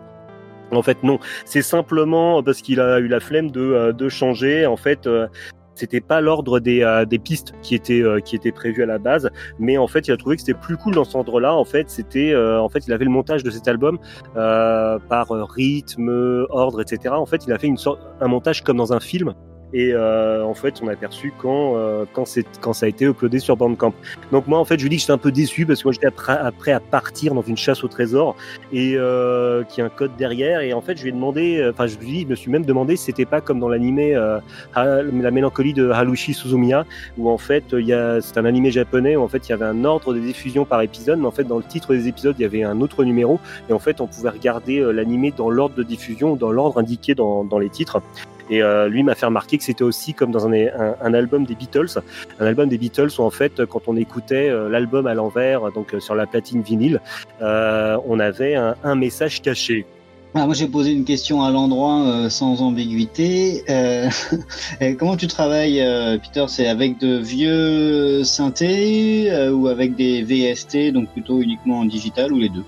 En fait, non, c'est simplement parce qu'il a eu la flemme de, euh, de changer. En fait, euh, c'était pas l'ordre des, euh, des pistes qui étaient euh, qui étaient prévues à la base, mais en fait, il a trouvé que c'était plus cool dans cet ordre-là. En fait, c'était euh, en fait, il avait le montage de cet album euh, par euh, rythme, ordre, etc. En fait, il a fait une sorte un montage comme dans un film. Et euh, en fait, on a aperçu quand euh, quand quand ça a été uploadé sur Bandcamp. Donc moi, en fait, je dis que j'étais un peu déçu parce que moi, j'étais après, après à partir dans une chasse au trésor et euh, qui a un code derrière. Et en fait, je lui ai demandé, euh, enfin, je lui je me suis même demandé si c'était pas comme dans l'animé euh, La mélancolie de Harushi Suzumiya, où en fait, il y a c'est un animé japonais où en fait, il y avait un ordre de diffusion par épisode, mais en fait, dans le titre des épisodes, il y avait un autre numéro et en fait, on pouvait regarder euh, l'animé dans l'ordre de diffusion, dans l'ordre indiqué dans, dans les titres. Et euh, lui m'a fait remarquer que c'était aussi comme dans un, album des Beatles, un album des Beatles où en fait quand on écoutait euh, l'album à l'envers, donc euh, sur la platine vinyle, on avait un, message caché. Moi, j'ai posé une question à l'endroit sans ambiguïté. Comment tu travailles, Peter? C'est avec de vieux synthés ou avec des VST, donc plutôt uniquement en digital ou les deux?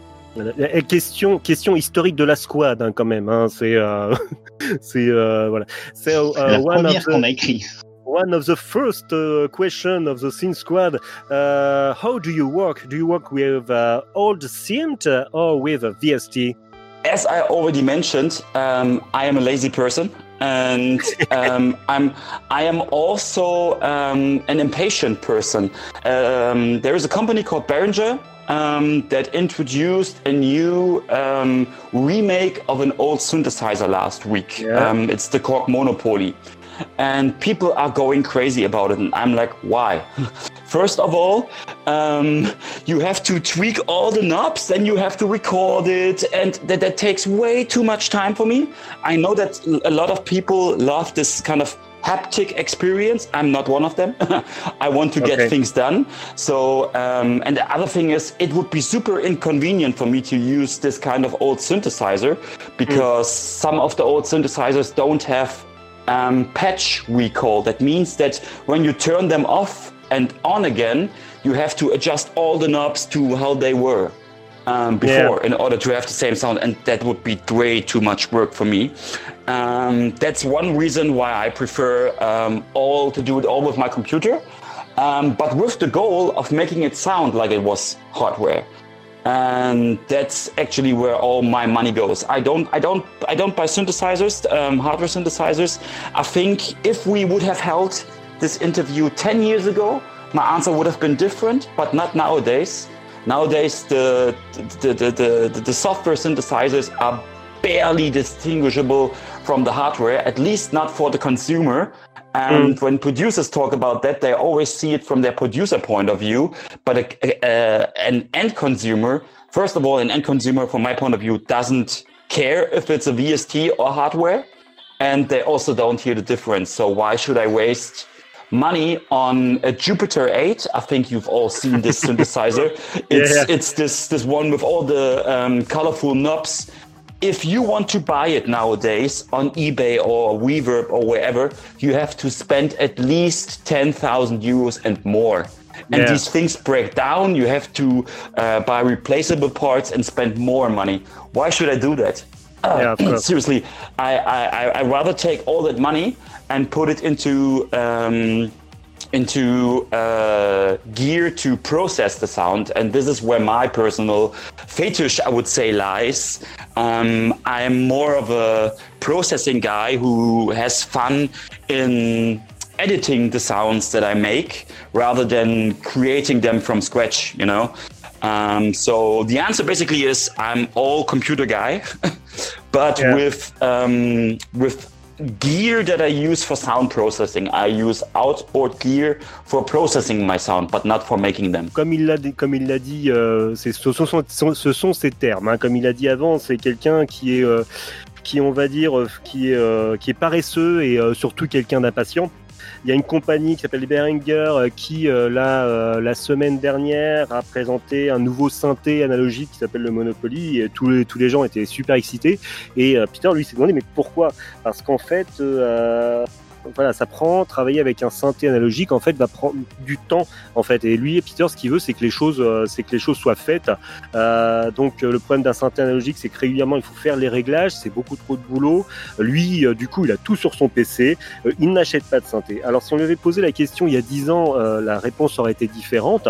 Question, question historique de la squad hein, quand même. Hein, c'est, euh, c'est euh, voilà. C'est euh, La one of première the- qu'on a écrit. One of the first uh, question of the synth squad. Uh, how do you work? Do you work with uh, old synth uh, or with a VST? As I already mentioned, um, I am a lazy person, and um, I'm I am also um, an impatient person. Um, there is a company called Behringer um, that introduced a new um, remake of an old synthesizer last week. Yeah. Um, it's the Korg Monopoly. And people are going crazy about it. And I'm like, why? First of all, um, you have to tweak all the knobs, then you have to record it, and that, that takes way too much time for me. I know that a lot of people love this kind of haptic experience. I'm not one of them. I want to get Okay. things done. So, um, and the other thing is, it would be super inconvenient for me to use this kind of old synthesizer because some of the old synthesizers don't have um, patch recall. That means that when you turn them off and on again, you have to adjust all the knobs to how they were um, before in order to have the same sound, and that would be way too much work for me. Um, that's one reason why I prefer um, all to do it all with my computer, um, but with the goal of making it sound like it was hardware. And that's actually where all my money goes. I don't, I don't, I don't buy synthesizers, um, hardware synthesizers. I think if we would have held this interview 10 years ago, my answer would have been different, but not nowadays. Nowadays, the, the, the, the, the software synthesizers are barely distinguishable from the hardware, at least not for the consumer. And mm. when producers talk about that, they always see it from their producer point of view. But a, a, an end consumer, first of all, an end consumer, from my point of view, doesn't care if it's a VST or hardware. And they also don't hear the difference. So why should I waste money on a Jupiter 8? I think you've all seen this synthesizer. It's, Yeah. it's this, this one with all the um, colorful knobs if you want to buy it nowadays on eBay or Reverb or wherever, you have to spend at least 10,000 euros and more. And Yeah. these things break down. You have to uh, buy replaceable parts and spend more money. Why should I do that? Uh, Yeah, seriously, I, I, I I rather take all that money and put it into um, into uh, gear to process the sound, and this is where my personal fetish, I would say, lies. Um, I'm more of a processing guy who has fun in editing the sounds that I make rather than creating them from scratch. You know. Um, so the answer basically is I'm all computer guy, but Yeah. with um, with gear that I use for sound processing. I use outboard gear for processing my sound, but not for making them. Comme il l'a dit- l'a euh, ce, sont, sont- ce sont ses termes. hein. Comme il a dit avant, c'est quelqu'un qui est, euh, euh, qui est, paresseux et surtout quelqu'un d'impatient. Il y a une compagnie qui s'appelle Behringer euh, qui, euh, là, euh, la semaine dernière, a présenté un nouveau synthé analogique qui s'appelle le Monopoly. Et tous, les, tous les gens étaient super excités. Et Peter, lui, s'est demandé, mais pourquoi? Parce qu'en fait, euh, voilà, ça prend, travailler avec un synthé analogique, en fait, va prendre du temps, en fait. Et lui, Peter, ce qu'il veut, c'est que les choses, euh, c'est que les choses soient faites. Euh, donc, euh, le problème d'un synthé analogique, c'est que régulièrement, il faut faire les réglages, c'est beaucoup trop de boulot. Lui, du coup, il a tout sur son PC. Il n'achète pas de synthé. Alors, si on lui avait posé la question il y a 10 ans, la réponse aurait été différente.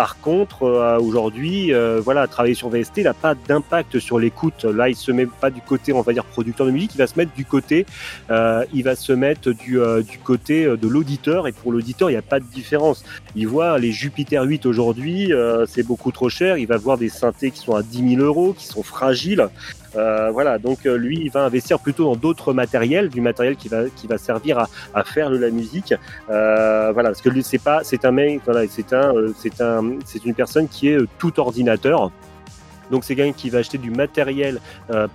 Par contre, euh, aujourd'hui, euh, voilà, travailler sur VST, n'a pas d'impact sur l'écoute. Là, il se met pas du côté, on va dire, producteur de musique, il va se mettre du côté, euh, il va se mettre du, côté de l'auditeur. Et pour l'auditeur, il n'y a pas de différence. Il voit les Jupiter 8 aujourd'hui, euh, c'est beaucoup trop cher. Il va voir des synthés qui sont à 10 000 euros, qui sont fragiles. Euh, voilà, donc euh, lui, il va investir plutôt dans d'autres matériels, du matériel qui va qui va servir à, à faire de la musique. Euh, voilà, parce que lui, c'est pas, c'est un mec, voilà, c'est un, euh, c'est un, c'est une personne qui est euh, tout ordinateur. Donc c'est quelqu'un qui va acheter du matériel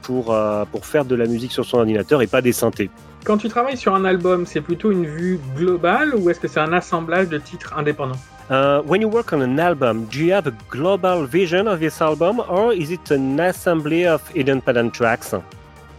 pour pour faire de la musique sur son ordinateur et pas des synthés. Quand tu travailles sur un album, c'est plutôt une vue globale ou est-ce que c'est un assemblage de titres indépendants Uh, when you work on an album, do you have a global vision of this album, or is it an assembly of independent tracks?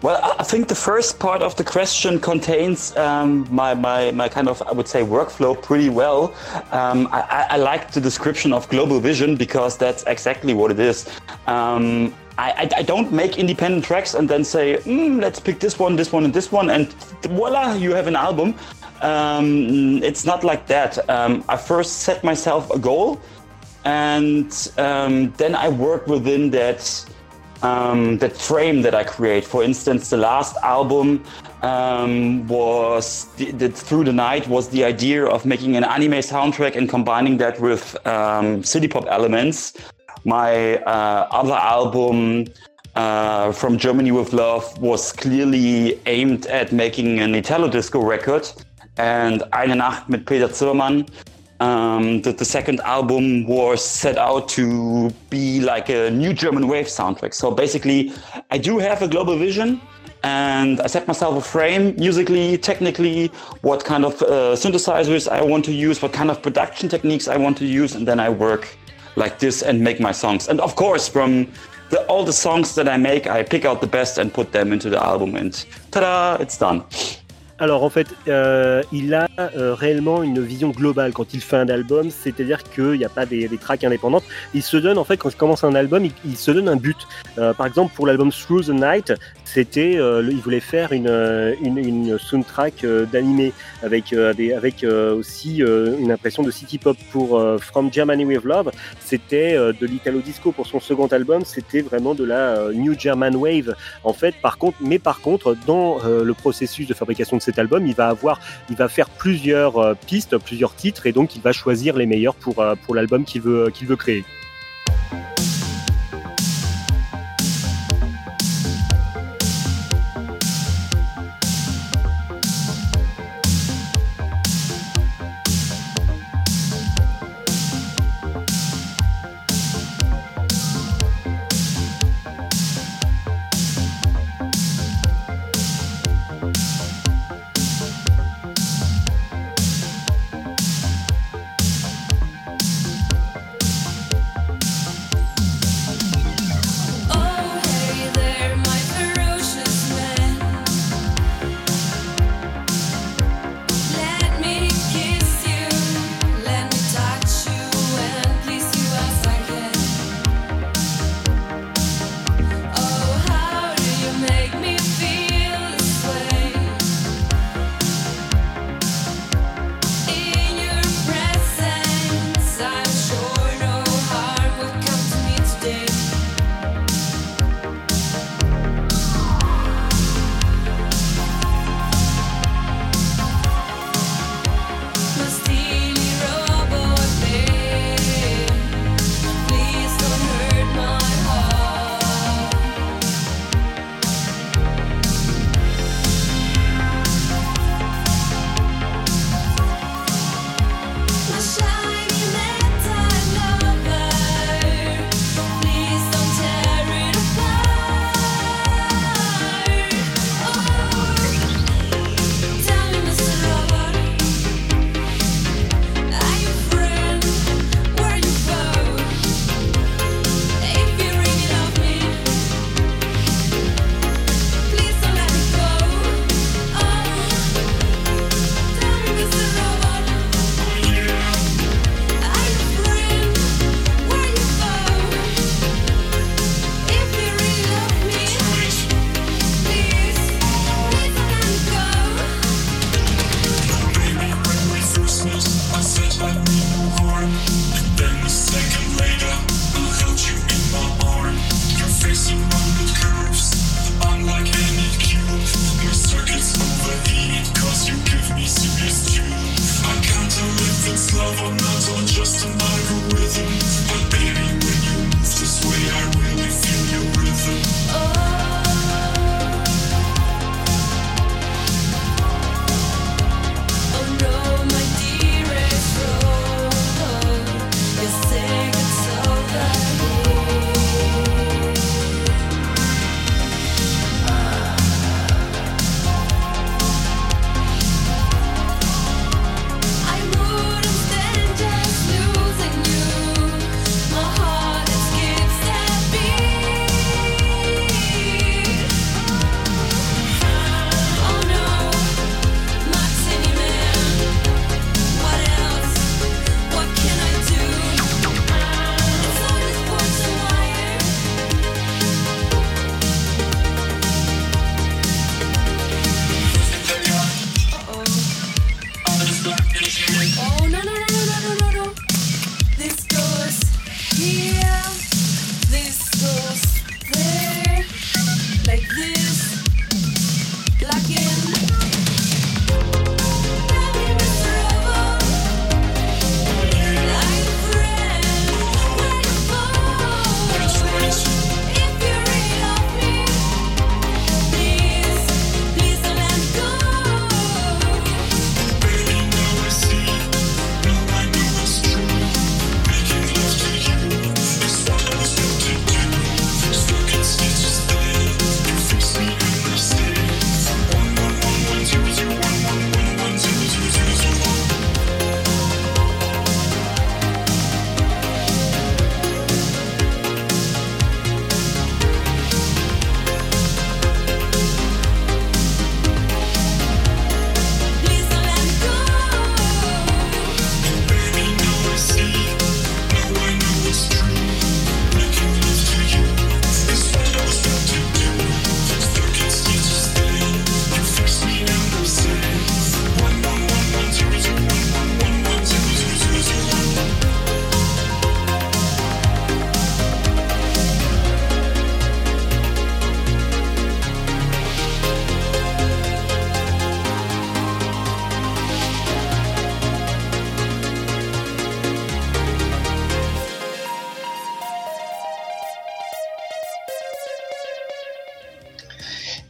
Well, I I think the first part of the question contains um, my, my, my kind of, I would say, workflow pretty well. Um, I, I- I like the description of global vision because that's exactly what it is. Um, I, I, don't make independent tracks and then say, mm, let's pick this one, this one, and this one, and voila, you have an album. Um, it's not like that. Um, I first set myself a goal and um, then I work within that um, that frame that I create. For instance, the last album um, was the, the, through the night was the idea of making an anime soundtrack and combining that with um, city pop elements. My uh, other album. Uh, from Germany with Love was clearly aimed at making an Italo disco record, and Eine Nacht mit Peter Zimmermann um, the, the second album was set out to be like a new German wave soundtrack. So basically, I do have a global vision and I set myself a frame musically, technically, what kind of uh, synthesizers I want to use, what kind of production techniques I want to use, and then I work like this and make my songs. And of course, from the, all the songs that I make, I pick out the best and put them into the album, and ta-da, it's done. Alors en fait, euh, il a euh, réellement une vision globale quand il fait un album, c'est-à-dire qu'il n'y a pas des, des, tracks indépendantes. Il se donne en fait quand il commence un album, il, se donne un but. Euh, par exemple pour l'album Through the Night, c'était, euh, il voulait faire une, une, une soundtrack euh, d'animé avec avec aussi une impression de city pop. Pour From Germany with Love, c'était de l'italo disco pour son second album, c'était vraiment de la New German Wave. En fait, par contre, mais par contre, dans le processus de fabrication de cet album, il va avoir, il va faire plusieurs pistes, plusieurs titres, et donc il va choisir les meilleurs pour pour l'album qu'il veut qu'il veut créer.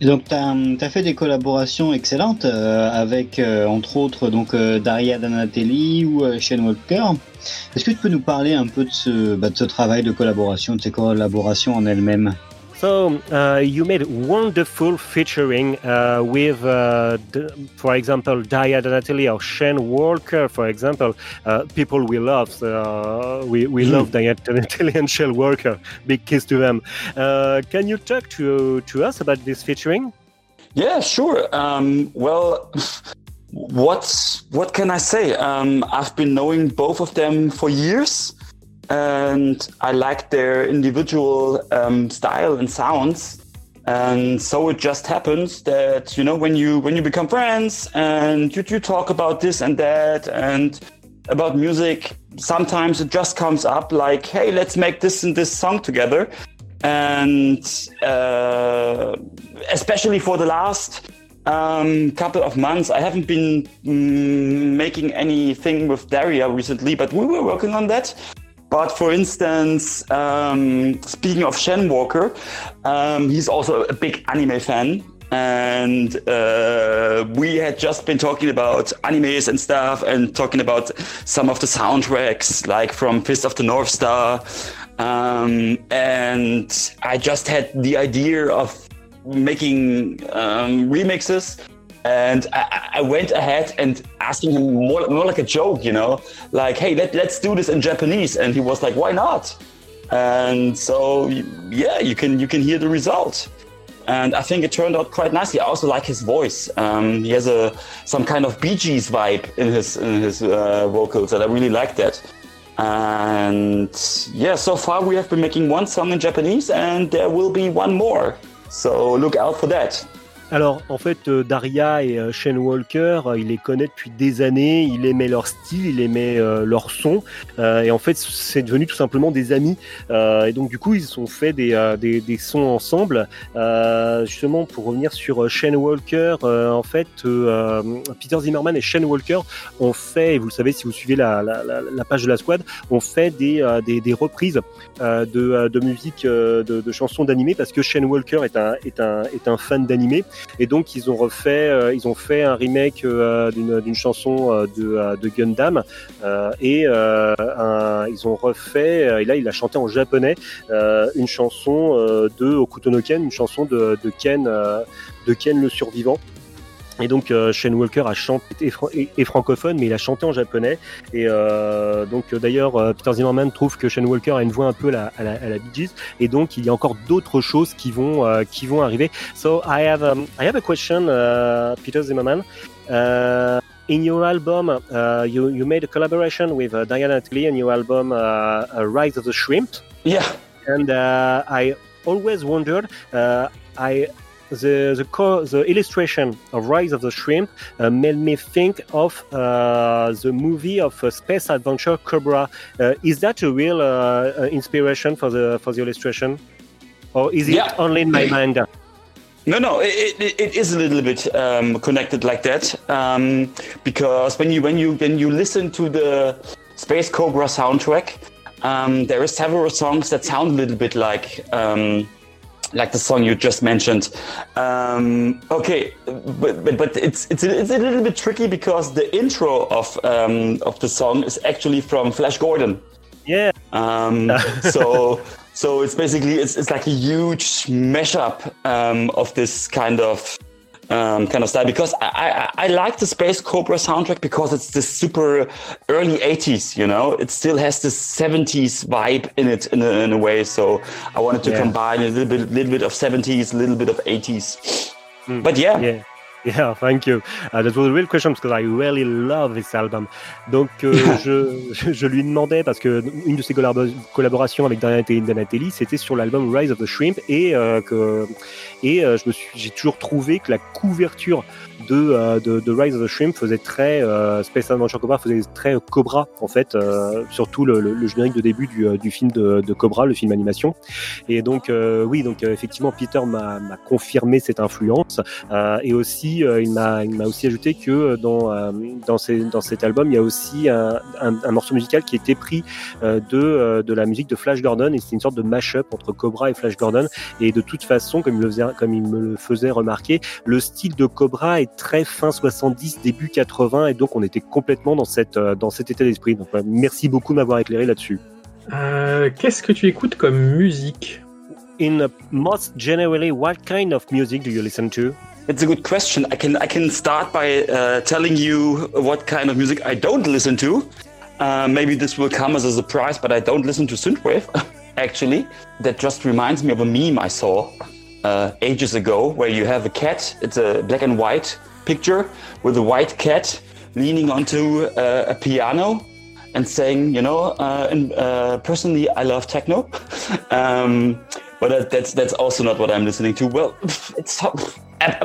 Donc, tu as, fait des collaborations excellentes euh, avec, euh, entre autres, donc euh, Daria Danatelli ou Shane Walker. Est-ce que tu peux nous parler un peu de ce, bah, de ce travail de collaboration, de ces collaborations en elles-mêmes? So uh, you made wonderful featuring uh, with, uh, for example, Daya Donatelli or Shane Walker, for example. Uh, people we love, uh, we, we love Daya Donatelli and Shane Walker. Big kiss to them. Uh, can you talk to to us about this featuring? Yeah, sure. Um, well, what what can I say? Um, I've been knowing both of them for years, and I like their individual um, style and sounds. And so it just happens that you know when you when you become friends and you, you talk about this and that and about music, sometimes it just comes up like, hey, let's make this and this song together. And uh, especially for the last um, couple of months, I haven't been mm, making anything with Daria recently, but we were working on that. But for instance, um, speaking of Shane Walker, um, he's also a big anime fan. And uh, we had just been talking about animes and stuff, and talking about some of the soundtracks, like from Fist of the North Star. Um, and I just had the idea of making um, remixes and I, I, went ahead and asking him more, more like a joke, you know, like, hey, let, let's do this in Japanese. And he was like, why not? And so, yeah, you can you can hear the result. And I think it turned out quite nicely. I also like his voice. Um, he has a some kind of Bee Gees vibe in his in his uh, vocals, and I really like that. And yeah, so far we have been making one song in Japanese, and there will be one more. So look out for that. Alors, en fait, euh, Daria et euh, Shane Walker, euh, il les connaît depuis des années. Il aimait leur style, il aimait leur son. et en fait, c'est devenu tout simplement des amis. et donc, du coup, ils ont fait des, des, sons ensemble. justement, pour revenir sur Shane Walker, en fait, Peter Zimmerman et Shane Walker ont fait, et vous le savez si vous suivez la, la, page de la squad, ont fait des, des, des reprises de, de musique, de, de chansons d'animé, parce que Shane Walker est un, est un, est un fan d'animé. Et donc ils ont refait, euh, ils ont fait un remake euh, d'une chanson euh, de, de Gundam et ils ont refait, et là il a chanté en japonais une chanson de Okuto no Ken, une chanson de Ken le survivant. Et donc euh, Shane Walker a chanté et, francophone, mais il a chanté en japonais. Et euh, donc euh, d'ailleurs euh, Peter Zimmerman trouve que Shane Walker a une voix un peu à la, à la, à la Bee Gees. Et donc il y a encore d'autres choses qui vont euh, qui vont arriver. So I have um, I have a question, uh, Peter Zimmerman. Uh, in your album, uh, you you made a collaboration with uh, Diana Tley in your album uh, Rise of the Shrimp. Yeah. And uh, I always wondered. Uh, I the the, co- the illustration of Rise of the Shrimp uh, made me think of uh, the movie of uh, Space Adventure Cobra. Uh, is that a real uh, inspiration for the for the illustration, or is it Yeah. only in my mind? No, no, it, it, it is a little bit um, connected like that um, because when you when you when you listen to the Space Cobra soundtrack, um, there are several songs that sound a little bit like um, like the song you just mentioned. Um, okay, but, but but it's it's a, it's a little bit tricky because the intro of um, of the song is actually from Flash Gordon. Yeah. Um, so so it's basically it's, it's like a huge mashup um, of this kind of um, kind of style because I, I I like the Space Cobra soundtrack because it's this super early 80s, you know. It still has this 70s vibe in it in a, in a way. So I wanted to Yeah. combine a little bit little bit of 70s, a little bit of 80s. But yeah, Yeah. Yeah, thank you. Uh, that was a real question because I really love this album. Donc, euh, je, je, je lui demandais parce que une de ses collabo- collaborations avec Donatelli, c'était sur l'album Rise of the Shrimp et euh, que et euh, je me suis, j'ai toujours trouvé que la couverture de, de, de Rise of the Shrimp faisait très euh, Space Adventure Cobra faisait très Cobra en fait, euh, surtout le, le, le générique de début du, du film de, de Cobra, le film animation. Et donc euh, oui, donc effectivement Peter m'a m'a confirmé cette influence euh, et aussi euh, il m'a il m'a aussi ajouté que dans euh, dans, ces, dans cet album, il y a aussi un, un, un morceau musical qui était pris euh, de euh, de la musique de Flash Gordon et c'est une sorte de mash-up entre Cobra et Flash Gordon. Et de toute façon, comme il me le faisait, comme il me le faisait remarquer, le style de Cobra est très fin 70, début 80 et donc on était complètement dans cette euh, dans cet état d'esprit. Donc euh, merci beaucoup de m'avoir éclairé là-dessus. Euh, Qu'est-ce que tu écoutes comme musique? In most generally, what kind of music do you listen to? It's a good question. I can I can start by uh, telling you what kind of music I don't listen to. Uh, maybe this will come as a surprise, but I don't listen to synthwave. Actually, that just reminds me of a meme I saw uh, ages ago, where you have a cat. It's a black and white picture with a white cat leaning onto uh, a piano and saying, you know, uh, and, uh, personally, I love techno. um, but that, that's that's also not what I'm listening to. Well, it's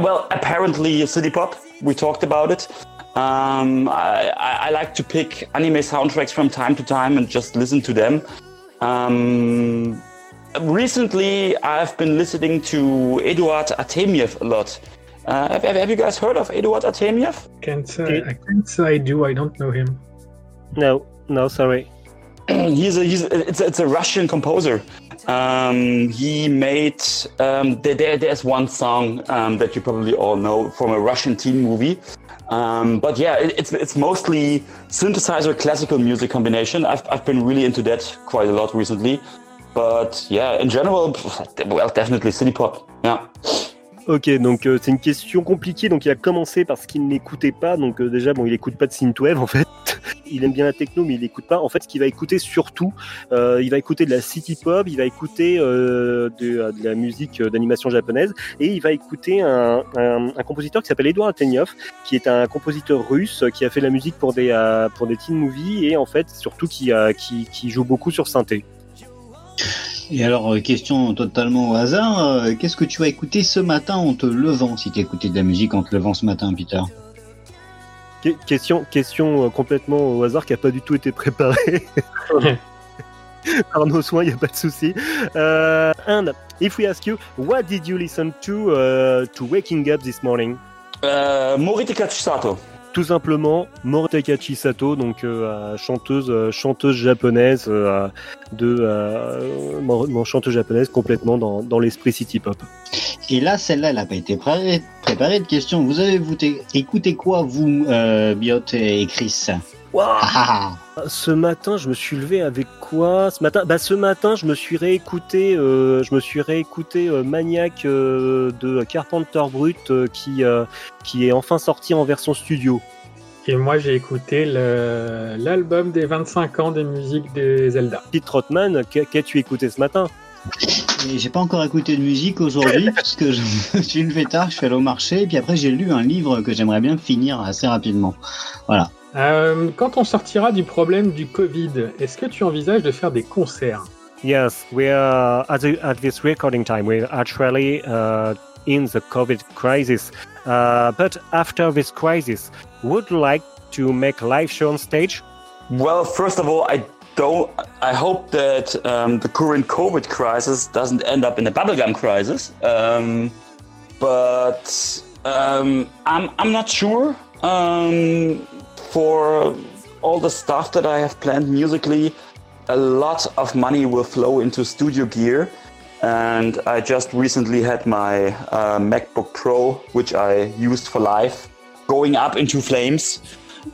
well apparently city pop. We talked about it. Um, I, I, I like to pick anime soundtracks from time to time and just listen to them. Um, recently, I've been listening to Eduard Artemiev a lot. Uh, have, have you guys heard of Eduard Artemiev? Can't say, I can't say I do. I don't know him. No, no, sorry. he's a, he's a, it's, a, it's a Russian composer. Um, he made um, there, there, there's one song um, that you probably all know from a Russian teen movie. Um, but yeah, it, it's it's mostly synthesizer classical music combination. I've I've been really into that quite a lot recently. But yeah, in general, well, definitely city pop. Yeah. Ok, donc euh, c'est une question compliquée. Donc il a commencé parce qu'il n'écoutait pas. Donc euh, déjà, bon, il écoute pas de synthwave en fait. Il aime bien la techno, mais il n'écoute pas. En fait, ce qu'il va écouter surtout, euh, il va écouter de la city pop, il va écouter de, la musique d'animation japonaise, et il va écouter un, compositeur qui s'appelle Edouard Atenyov, qui est un compositeur russe qui a fait de la musique pour des pour des teen movies et en fait surtout qui, qui joue beaucoup sur synthé. Et alors, euh, question totalement au hasard, euh, qu'est-ce que tu vas écouter ce matin en te levant si tu écoutais de la musique en te levant ce matin, Peter? Que- Question, question euh, complètement au hasard qui a pas du tout été préparée par nos soins, il n'y a pas de souci. Euh, and if we ask you, what did you listen to uh, to waking up this morning? Uh, Morita Chisato. Tout simplement, Morteka Chisato, donc euh, chanteuse, euh, chanteuse japonaise euh, de chanteuse japonaise complètement dans, l'esprit city pop. Et là, celle-là, elle n'a pas été préparée, de questions. Vous avez écouté, écouté quoi, vous, Biot et Chris? Ah, ah, Ce matin, je me suis levé avec quoi Ce matin, bah ce matin, je me suis réécouté, euh, je me suis réécouté euh, Maniac euh, de Carpenter Brut euh, qui euh, qui est enfin sorti en version studio. Et moi, j'ai écouté l'album des 25 ans des musiques des Zelda. Pete Trotman, qu'a- qu'as-tu écouté ce matin? J'ai pas encore écouté de musique aujourd'hui parce que je me suis levé tard, je suis allé au marché, et puis après j'ai lu un livre que j'aimerais bien finir assez rapidement. Voilà. Euh, quand on sortira du problème du Covid, est-ce que tu envisages de faire des concerts Yes, we are at, the, at this recording time. We're actually uh, in the COVID crisis, uh, but after this crisis, would you like to make live show on stage? Well, first of all, I don't. I hope that um, the current COVID crisis doesn't end up in a bubblegum crisis. Um, but um, I'm I'm not sure. Um, for all the stuff that I have planned musically, a lot of money will flow into studio gear. And I just recently had my uh, MacBook Pro, which I used for live, going up into flames.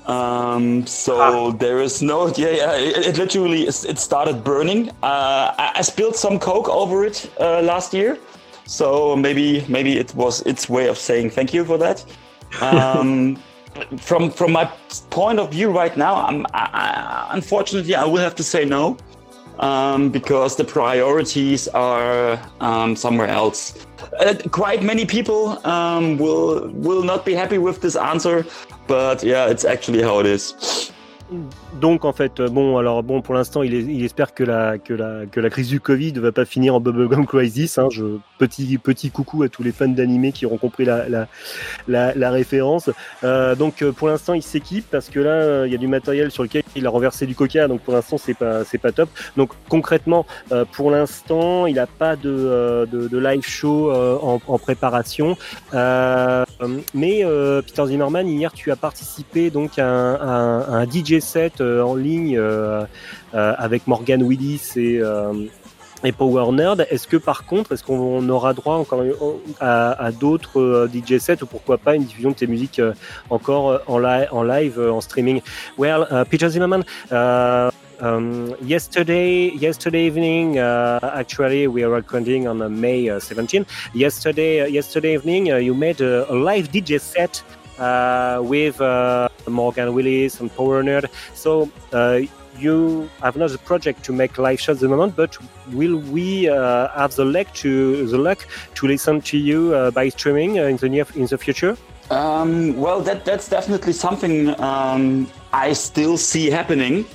Um, so there is no, yeah, yeah. It, it literally it started burning. Uh, I, I spilled some coke over it uh, last year, so maybe maybe it was its way of saying thank you for that. Um, from from my point of view right now, I'm, I, unfortunately I will have to say no. Um, because the priorities are um, somewhere else. Uh, quite many people um, will will not be happy with this answer, but yeah, it's actually how it is. Donc en fait, euh, bon, alors bon, pour l'instant, il, il espère que la, que, la, que la crise du Covid ne va pas finir en Bubblegum Crisis. Hein, je, petit, petit coucou à tous les fans d'animé qui auront compris la, la, la, la référence. Euh, donc euh, pour l'instant, il s'équipe parce que là, euh, il y a du matériel sur lequel il a renversé du coca. Donc pour l'instant, c'est pas, c'est pas top. Donc concrètement, euh, pour l'instant, il n'a pas de, de, de live show en, en préparation. Mais Peter Zimmerman, hier, tu as participé donc à à un DJ set euh, en ligne euh, euh, avec Morgan Willis et, et Power Nerd. Est-ce que par contre, est-ce qu'on aura droit encore à, d'autres DJ sets ou pourquoi pas une diffusion de tes musiques encore en, li- en live, en streaming? Well, uh, Peter Zimmerman. Uh, Um, yesterday, yesterday evening, uh, actually, we are recording on uh, May uh, 17. Yesterday, uh, yesterday evening, uh, you made a, a live DJ set with Morgan Willis and Power Nerd. So uh, you have not the project to make live shows at the moment, but will we uh, have the luck to the luck to listen to you uh, by streaming uh, in the near in the future? Um, well, that that's definitely something um, I still see happening.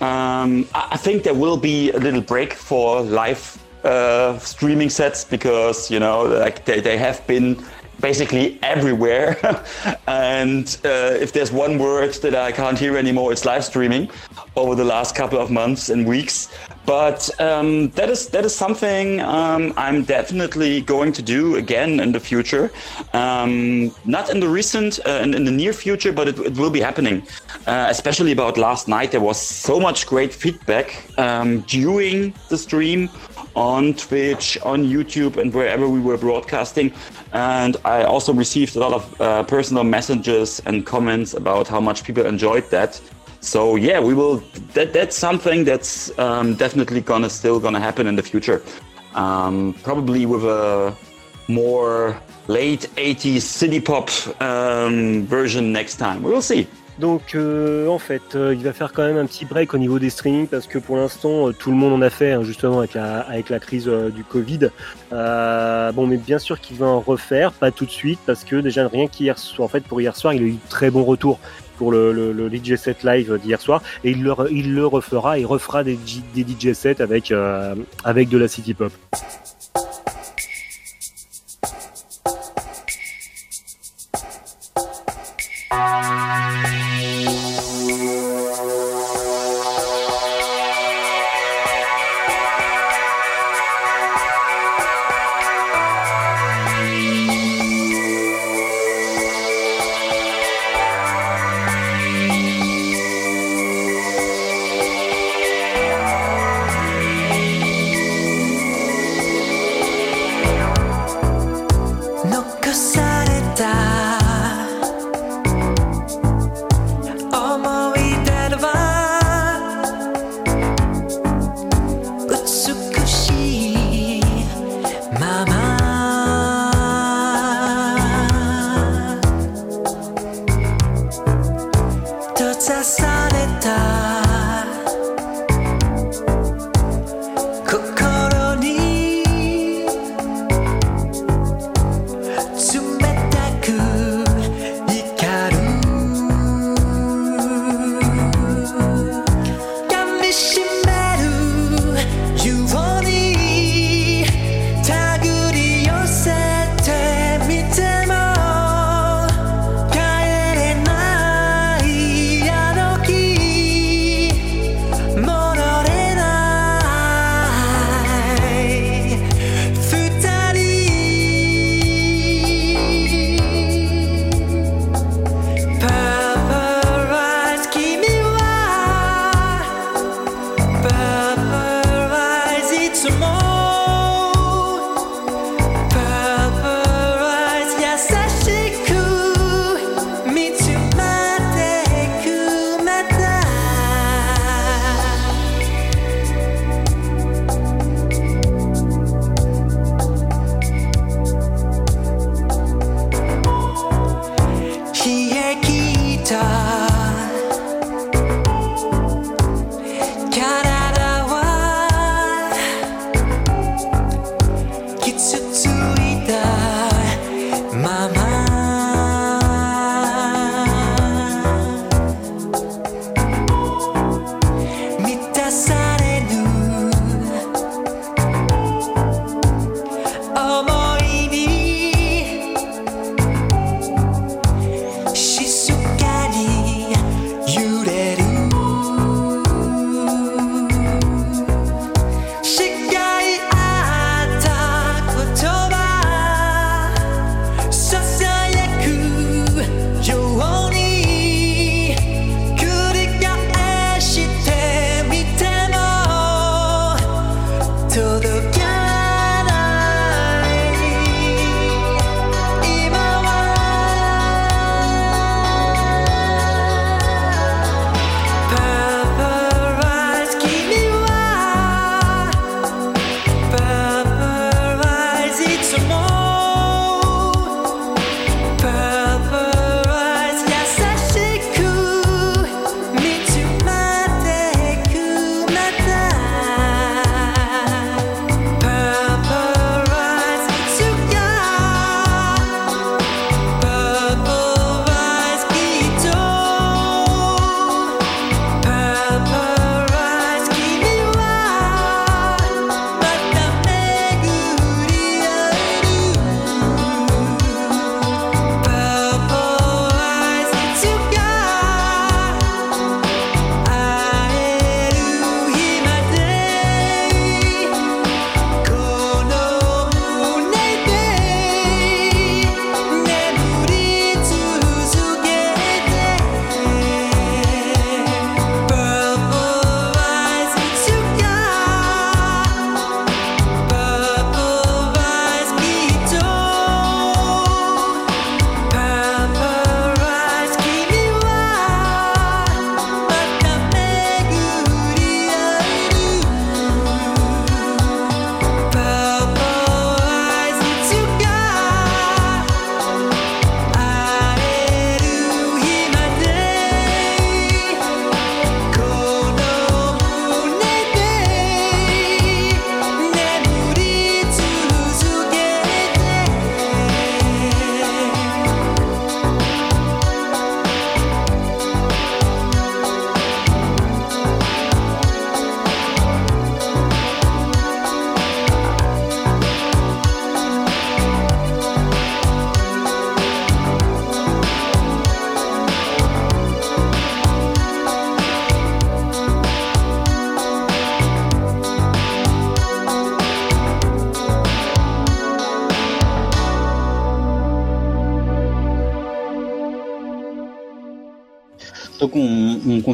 Um, I, I think there will be a little break for live uh, streaming sets because you know, like they, they have been basically everywhere. and uh, if there's one word that I can't hear anymore, it's live streaming over the last couple of months and weeks. But um, that is that is something um, I'm definitely going to do again in the future. Um, not in the recent, uh, in, in the near future, but it, it will be happening. Uh, especially about last night, there was so much great feedback um, during the stream on Twitch, on YouTube, and wherever we were broadcasting. And I also received a lot of uh, personal messages and comments about how much people enjoyed that. So yeah, we will. That that's something that's um, definitely gonna still gonna happen in the future. Um, probably with a more late 80s city pop um, version next time. We will see. Donc euh, en fait, euh, il va faire quand même un petit break au niveau des streamings parce que pour l'instant, euh, tout le monde en a fait, hein, justement avec la, avec la crise euh, du Covid. Euh, bon, mais bien sûr qu'il va en refaire, pas tout de suite parce que déjà rien qu'hier soir, en fait pour hier soir, il a eu de très bons retours pour le, le, DJ set live d'hier soir et il le, il le refera, il refera des, des DJ sets avec, euh, avec de la city pop.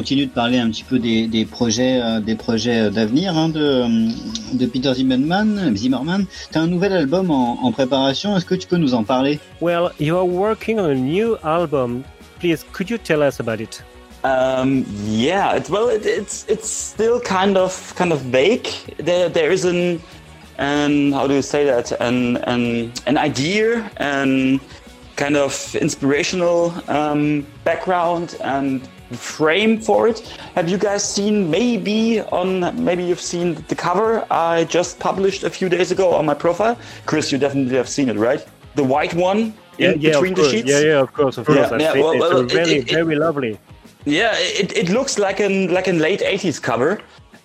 Continue de parler un petit peu des, des projets, euh, des projets d'avenir hein, de, de Peter Zimmerman. Zimmerman, tu as un nouvel album en, en préparation. Est-ce que tu peux nous en parler? Well, you are working on a new album. Please, could you tell us about it? Um, yeah, it, well, it, it's it's still kind of kind of vague. There there is an an how do you say that? An an an idea and kind of inspirational um, background and frame for it. Have you guys seen maybe on maybe you've seen the cover I just published a few days ago on my profile? Chris, you definitely have seen it, right? The white one in yeah, between the course. sheets. Yeah, yeah, of course, of Yeah, course. I've yeah, seen well, it. well, it's it- very, it- it- very lovely. Yeah, it, it looks like an like a late '80s cover,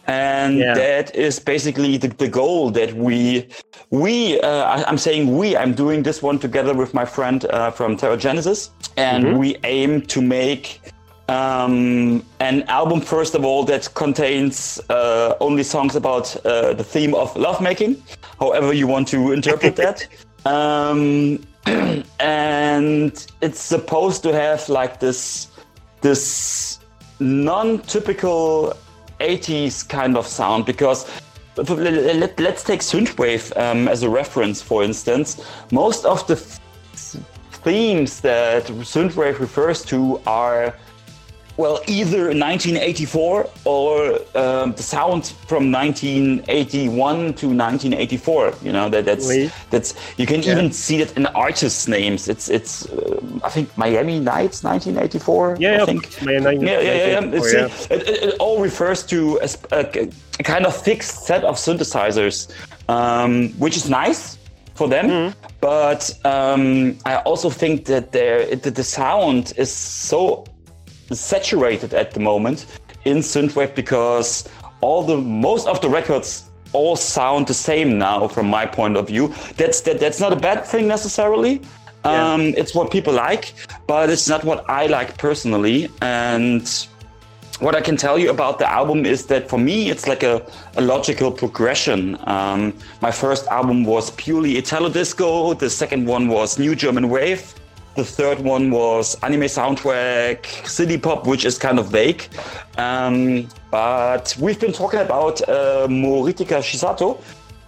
and Yeah. that is basically the, the goal that we we uh, I, I'm saying we I'm doing this one together with my friend uh, from Terra Genesis, and Mhm. we aim to make um, an album first of all that contains uh, only songs about uh, the theme of lovemaking, however you want to interpret that. Um, and it's supposed to have like this this non-typical 80s kind of sound because let, us take synthwave um, as a reference for instance most of the th- themes that synthwave refers to are well either 1984 or um, the sound from 1981 to 1984 you know that that's Oui. that's you can even see that in artists names it's it's uh, i think miami nights 1984 Yeah, i yeah, think nine- yeah, yeah, yeah. yeah. yeah. It, it, it all refers to a, a, a kind of fixed set of synthesizers, um, which is nice for them. Mm-hmm. But um, I also think that that the sound is so saturated at the moment in synthwave because all the most of the records all sound the same now from my point of view that's that, that's not a bad thing necessarily Yeah. um, it's what people like but it's not what i like personally and what I can tell you about the album is that for me, it's like a, a logical progression. Um, my first album was purely Italo disco. The second one was New German Wave. The third one was anime soundtrack, city pop, which is kind of vague. Um, but we've been talking about uh, Moritaka Chisato,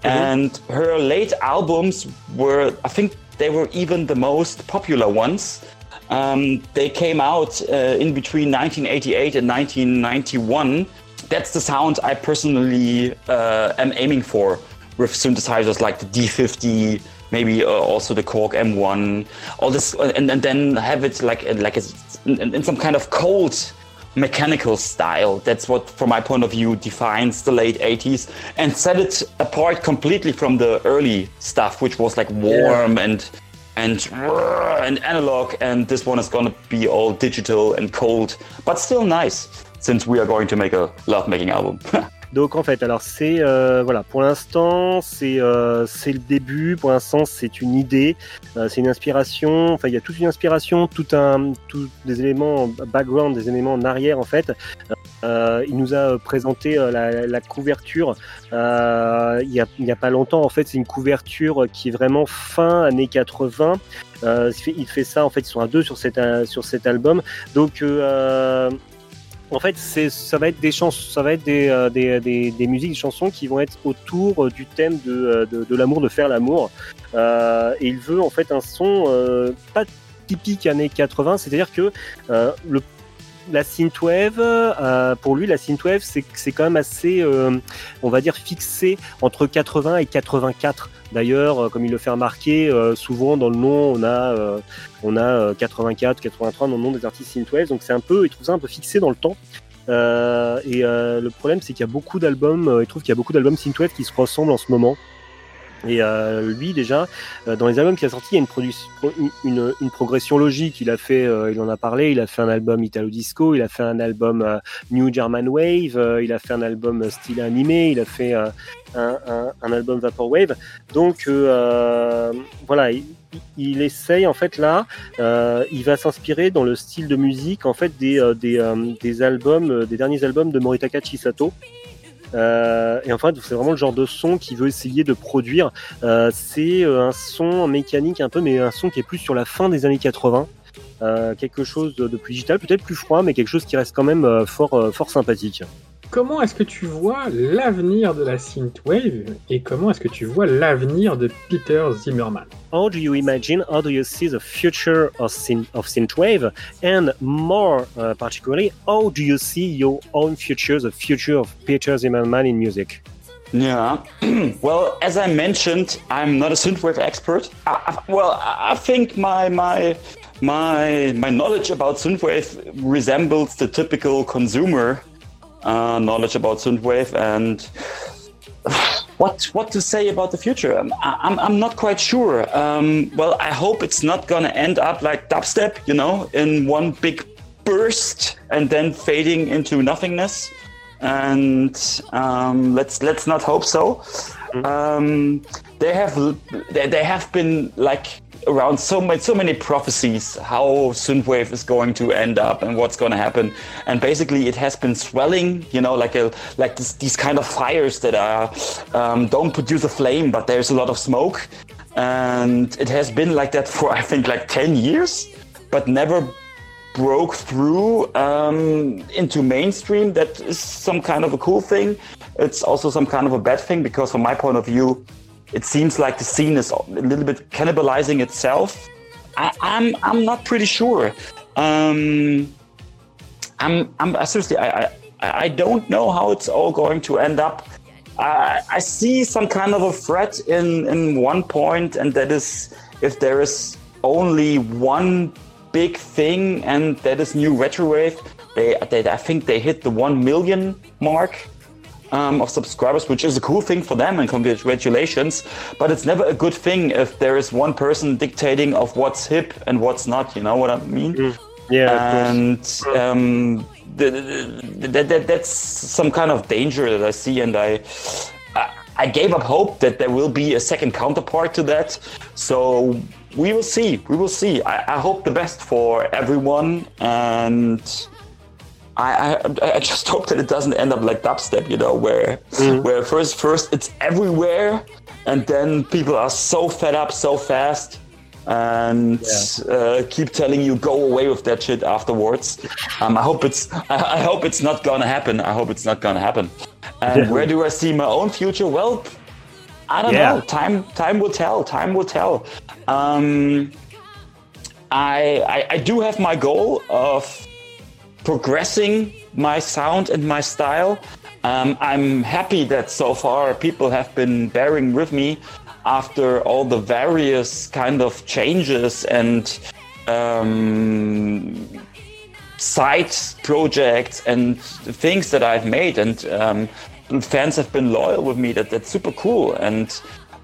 and her late albums were, I think, they were even the most popular ones. Um, they came out uh, in between 1988 and 1991. That's the sound I personally uh, am aiming for with synthesizers like the D50, maybe uh, also the Korg M1, all this, and, and then have it like like it's in, in some kind of cold mechanical style. That's what, from my point of view, defines the late 80s and set it apart completely from the early stuff, which was like warm and and and analog. And this one is gonna be all digital and cold, but still nice. Since we are going to make a love-making album. Donc en fait, alors c'est euh, voilà, pour l'instant c'est euh, c'est le début. Pour l'instant, c'est une idée, euh, c'est une inspiration. Enfin, il y a toute une inspiration, tout un, tous des éléments en background, des éléments en arrière en fait. Il nous a présenté la, couverture il y a pas longtemps. En fait, c'est une couverture qui est vraiment fin années 80. Euh, il fait- ça en fait, ils sont à deux sur cet sur cet album. Donc en fait, ça va être des chansons, ça va être des, euh, des, des, des musiques, des chansons qui vont être autour euh, du thème de, euh, de, l'amour, de faire l'amour. Euh, et il veut en fait un son euh, pas typique années 80, c'est-à-dire que euh, le la synthwave, euh, pour lui, la synthwave, c'est quand même assez, euh, on va dire, fixé entre 80 et 84. D'ailleurs, euh, comme il le fait remarquer, euh, souvent dans le nom, on a, euh, on a euh, 84, 83 dans le nom des artistes synthwave. Donc c'est un peu, il trouve ça un peu fixé dans le temps. Et le problème, c'est qu'il y a beaucoup d'albums, euh, il trouve qu'il y a beaucoup d'albums synthwave qui se ressemblent en ce moment. Et lui, déjà, dans les albums qu'il a sortis, il y a une, une, progression logique. Il a fait, il en a parlé, il a fait un album Italo Disco, il a fait un album New German Wave, il a fait un album style animé, il a fait un, un- album Vaporwave. Donc euh, voilà, il, essaye en fait là, euh, il va s'inspirer dans le style de musique en fait des, euh, des, albums, des derniers albums de Moritaka Chisato. Et en fait, c'est vraiment le genre de son qu'il veut essayer de produire. C'est un son mécanique un peu, mais un son qui est plus sur la fin des années 80. euh, quelque chose de, plus digital, peut-être plus froid, mais quelque chose qui reste quand même fort, fort sympathique. Comment est-ce que tu vois l'avenir de la synthwave et comment est-ce que tu vois l'avenir de Peter Zimmerman How do you imagine, how do you see the future of, synth, of synthwave? And more uh, particularly, how do you see your own future, the future of Peter Zimmerman in music? Yeah. well, as I mentioned, I'm not a synthwave expert. I, I, well, I I think my my my my knowledge about synthwave resembles the typical consumer uh, knowledge about synthwave and. What what to say about the future? Um, I, I'm I'm not quite sure. Um, well, I hope it's not gonna end up like dubstep, you know, in one big burst and then fading into nothingness and um, let's let's not hope so. Um, they have they, they have been like around so many so many prophecies how synthwave is going to end up and what's going to happen, and basically it has been swelling, you know, like a like this, these kind of fires that are um, don't produce a flame, but there's a lot of smoke, and it has been like that for I think like ten years, but never broke through um, into mainstream. That is some kind of a cool thing. It's also some kind of a bad thing because from my point of view it seems like the scene is a little bit cannibalizing itself. I, i'm i'm not pretty sure. Um, i'm i'm I seriously I, I i don't know how it's all going to end up. I, I see some kind of a threat in in one point and that is if there is only one big thing, and that is new retrowave. They, they, I think they hit the one million mark um, of subscribers, which is a cool thing for them, and congratulations. But it's never a good thing if there is one person dictating of what's hip and what's not. You know what I mean? Yeah, and um, that, that's some kind of danger that I see, and I. I- I gave up hope that there will be a second counterpart to that. So we will see. We will see. I, I hope the best for everyone, and I, I I just hope that it doesn't end up like dubstep, you know, where where first first it's everywhere, and then people are so fed up so fast. And uh, keep telling you go away with that shit afterwards. Um, I hope it's I, I hope it's not gonna happen. I hope it's not gonna happen. And Yeah. where do I see my own future? Well, I don't Yeah. know. Time time will tell. Time will tell. Um, I, I I do have my goal of progressing my sound and my style. Um, I'm happy that so far people have been bearing with me after all the various kind of changes and um, side projects and things that I've made, and um, fans have been loyal with me. That that's super cool, and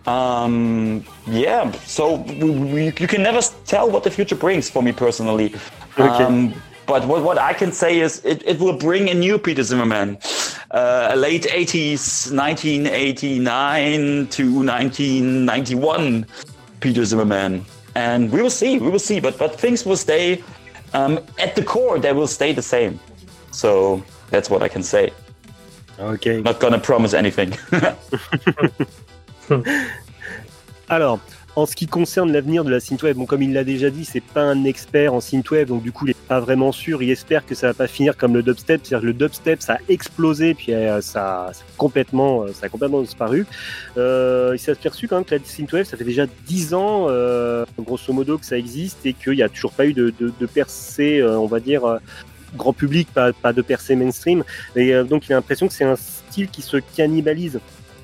um, yeah. So we, we, you can never tell what the future brings for me personally. Okay. Um, but what, what I can say is it, it will bring a new Peter Zimmermann, uh, a late 80s, 1989 to 1991 Peter Zimmermann. And we will see, we will see. But, but things will stay um, at the core, they will stay the same. So that's what I can say. Ok. Not gonna promise anything. Alors, en ce qui concerne l'avenir de la synthwave, bon, comme il l'a déjà dit, c'est pas un expert en synthwave, donc du coup, il est pas vraiment sûr. Il espère que ça va pas finir comme le dubstep, c'est-à-dire que le dubstep, ça a explosé, puis euh, ça, a complètement, euh, ça a complètement disparu. Euh, il s'est aperçu quand même que la synthwave, ça fait déjà 10 ans, euh, grosso modo, que ça existe et qu'il n'y a toujours pas eu de, de, de percée, euh, on va dire. grand public, pas, pas de percée mainstream. Et donc il a l'impression que c'est un style qui se cannibalise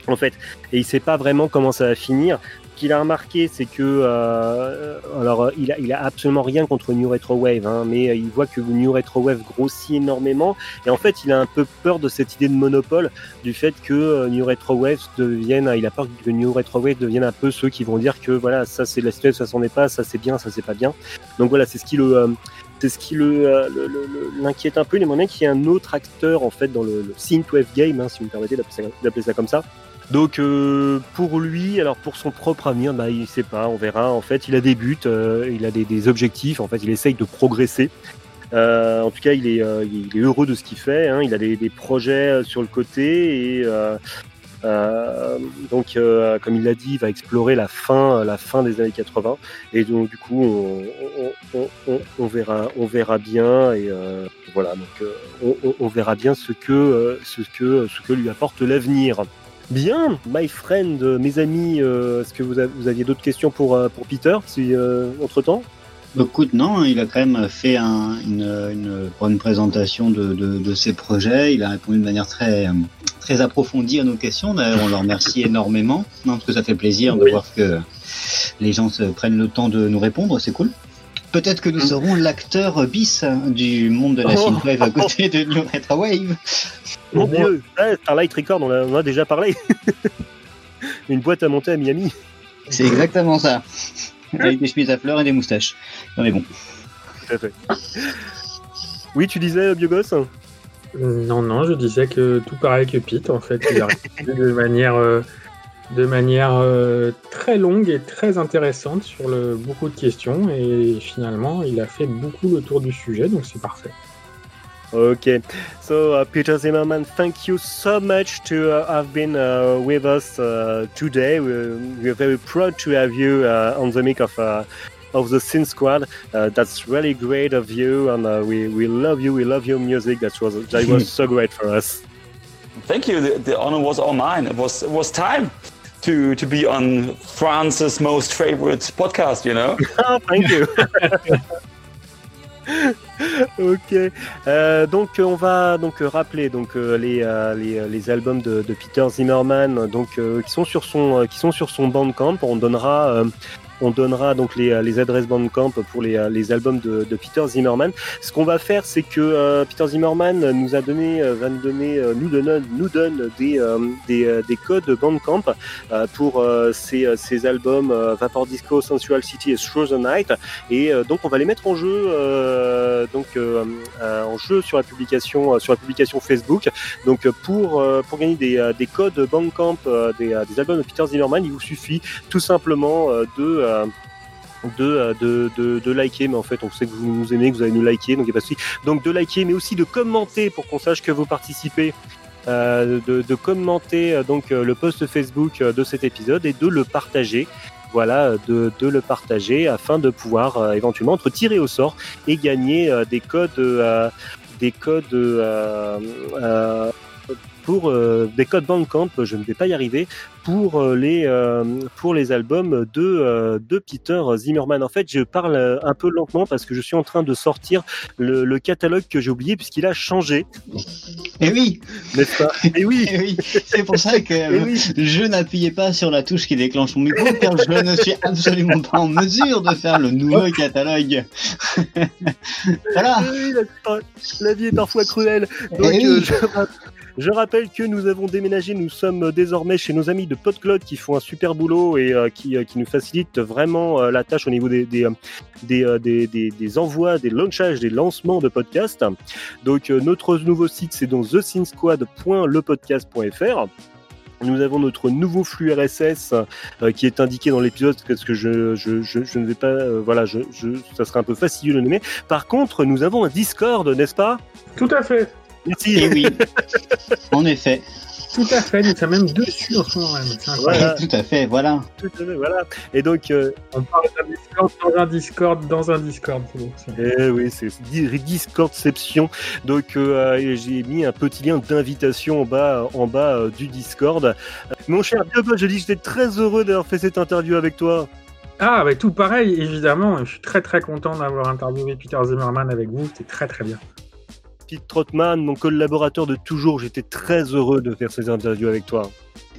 en fait. Et il sait pas vraiment comment ça va finir. Qu'il a remarqué, c'est que euh, alors il a, absolument rien contre New Retro Wave, hein, mais euh, il voit que New Retro Wave grossit énormément. Et en fait, il a un peu peur de cette idée de monopole, du fait que euh, New Retro Wave devienne, il a peur que New Retro Wave devienne un peu ceux qui vont dire que voilà, ça c'est la synthwave, ça s'en est pas, ça c'est bien, ça c'est pas bien. Donc voilà, c'est ce qui le c'est ce qui euh, le- le- l'inquiète un peu. Il bien qu'il y ait un autre acteur en fait dans le, synthwave game, hein, si vous me permettez d'appeler ça comme ça. Donc euh, pour lui, alors pour son propre avenir, bah, il sait pas, on verra. En fait, il a des buts, euh, il a des, des objectifs. En fait, il essaye de progresser. Euh, en tout cas, il est, euh, il est heureux de ce qu'il fait. hein. Il a des, des projets euh, sur le côté et euh, donc, comme il l'a dit, il va explorer la fin, la fin des années 80. Et donc, du coup, on, on- on- on verra, on verra bien. Et voilà, donc on, verra bien ce que, ce que, ce que lui apporte l'avenir. Bien, my friend, euh, mes amis, euh, est-ce que vous, vous aviez d'autres questions pour, euh, pour Peter, si, euh, entre-temps? Écoute, non, il a quand même fait un- une, une bonne présentation de, de, de ses projets. Il a répondu de manière très, très approfondie à nos questions. D'ailleurs, on le remercie énormément, non, parce que ça fait plaisir de voir que les gens se prennent le temps de nous répondre. C'est cool. Peut-être que nous serons l'acteur bis du monde de la Oh. synthwave à côté de New Retrowave. Mon Bon. dieu, ah, Starlight Record, on, a- on en a déjà parlé. Une boîte à monter à Miami. C'est exactement ça. Avec des chemises à fleurs et des moustaches. Non mais bon. Tout à fait. Oui, tu disais, Biogos Non, non, je disais que tout pareil que Pete, en fait, il a répondu de manière, euh, de manière euh, très longue et très intéressante sur le, beaucoup de questions, et finalement, il a fait beaucoup le tour du sujet, donc c'est parfait. Okay, so uh, Peter Zimmerman, thank you so much to uh, have been uh, with us uh, today. We're, we're very proud to have you uh, on the mic of uh, of the Sin Squad. Uh, that's really great of you, and uh, we we love you. We love your music. That was that was so great for us. Thank you. The, the honor was all mine. It was it was time to to be on France's most favorite podcast. You know? Ah, thank you. ok. Euh, donc on va donc euh, rappeler donc euh, les, euh, les, euh, albums de, Peter Zimmerman donc euh, qui sont sur son euh, qui sont sur son Bandcamp. On donnera euh, on donnera donc les, euh, les adresses Bandcamp pour les, euh, les albums de, de Peter Zimmerman. Ce qu'on va faire, c'est que euh, Peter Zimmerman nous a donné, euh, va nous donner, nous donne, nous donne des, euh, des, des codes Bandcamp euh, pour euh, ces albums Vapor Disco, Sensual City et Through the Night. Et donc on va les mettre en jeu, donc en jeu sur la publication, sur la publication Facebook. Donc pour pour gagner des, des codes Bandcamp des, des albums de Peter Zimmerman, il vous suffit tout simplement euh, de euh, euh, de, liker, mais en fait on sait que vous nous aimez, que vous allez nous liker, donc il n'y a pas de souci. Donc de liker, mais aussi de commenter pour qu'on sache que vous participez. euh, de, commenter donc le post Facebook de cet épisode et de le partager voilà, de, le partager afin de pouvoir éventuellement être tiré au sort et gagner des codes, des codes pour euh, des codes Bandcamp, je ne vais pas y arriver, pour euh, les euh, pour les albums de de Peter Zimmerman. En fait, je parle un peu lentement parce que je suis en train de sortir le, le catalogue que j'ai oublié puisqu'il a changé, Et oui, n'est-ce pas? Et oui, eh oui. c'est pour ça que Eh oui. je n'appuyais pas sur la touche qui déclenche mon micro car je ne suis absolument pas en mesure de faire le nouveau catalogue. voilà. Eh oui, la, la vie est parfois cruelle. Donc, Eh euh, je, je rappelle que nous avons déménagé, nous sommes désormais chez nos amis de PodCloud qui font un super boulot et euh, qui, euh, qui nous facilitent vraiment euh, la tâche au niveau des, des, euh, des, euh, des, des- envois, des launchages, des lancements de podcasts. Donc, euh, notre nouveau site, c'est donc thesinsquad.lepodcast.fr. Nous avons notre nouveau flux RSS euh, qui est indiqué dans l'épisode parce que je, je, je, ne vais pas, euh, voilà, je, ça serait un peu fastidieux de le nommer. Par contre, nous avons un Discord, n'est-ce pas? Tout à fait, Merci. Et oui, en effet. tout à fait, nous sommes même dessus en ce moment même. Voilà. Tout à fait, voilà. Tout à fait, voilà. Et donc, euh, On parle d'un Discord dans un Discord dans un Discord. eh oui, c'est di- Discordception. Donc, euh, j'ai mis un petit lien d'invitation en bas, en bas euh, du Discord. Euh, Mon cher Diogo, je dis que j'étais très heureux d'avoir fait cette interview avec toi. Ah, bah, tout pareil, évidemment. Je suis très très content d'avoir interviewé Peter Zimmerman avec vous. C'était très très bien. Pete Trotman, mon collaborateur de toujours, j'étais très heureux de faire ces interviews avec toi.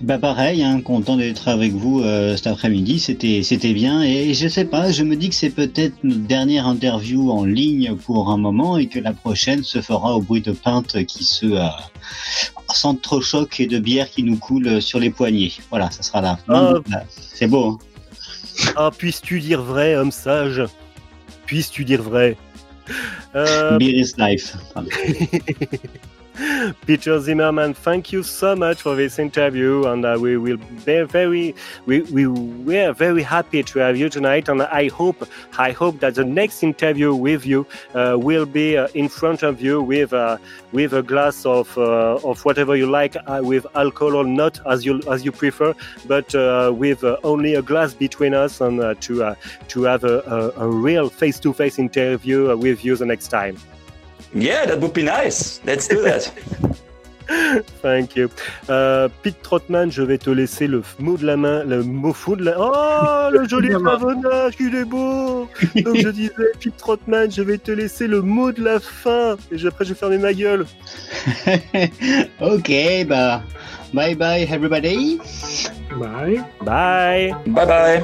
Bah pareil, hein, content d'être avec vous euh, cet après-midi, c'était c'était bien et je sais pas, je me dis que c'est peut-être notre dernière interview en ligne pour un moment et que la prochaine se fera au bruit de pinte qui se euh, choc et de bière qui nous coule sur les poignets. Voilà, ça sera fin. Ah. Bah, C'est beau. Hein Ah, puisses-tu dire vrai, homme sage? Puisses-tu dire vrai? Beer ähm, is life. Peter Zimmermann, thank you so much for this interview, and uh, we will be very, we we were very happy to have you tonight, and I hope, I hope that the next interview with you uh, will be uh, in front of you with uh, with a glass of uh, of whatever you like, uh, with alcohol or not, as you as you prefer, but with only a glass between us, and to to have a, a, a real face-to-face interview uh, with you the next time. Yeah, that would be nice. Let's do that. Thank you. Euh, Pete Trotman, je vais te laisser le mot de la main, le mot fou de la. Oh, le joli pavonnage, il est beau. Donc je disais, Pete Trotman, je vais te laisser le mot de la fin. Et après, je vais fermer ma gueule. ok, bah, bye bye everybody. Bye. Bye. bye bye.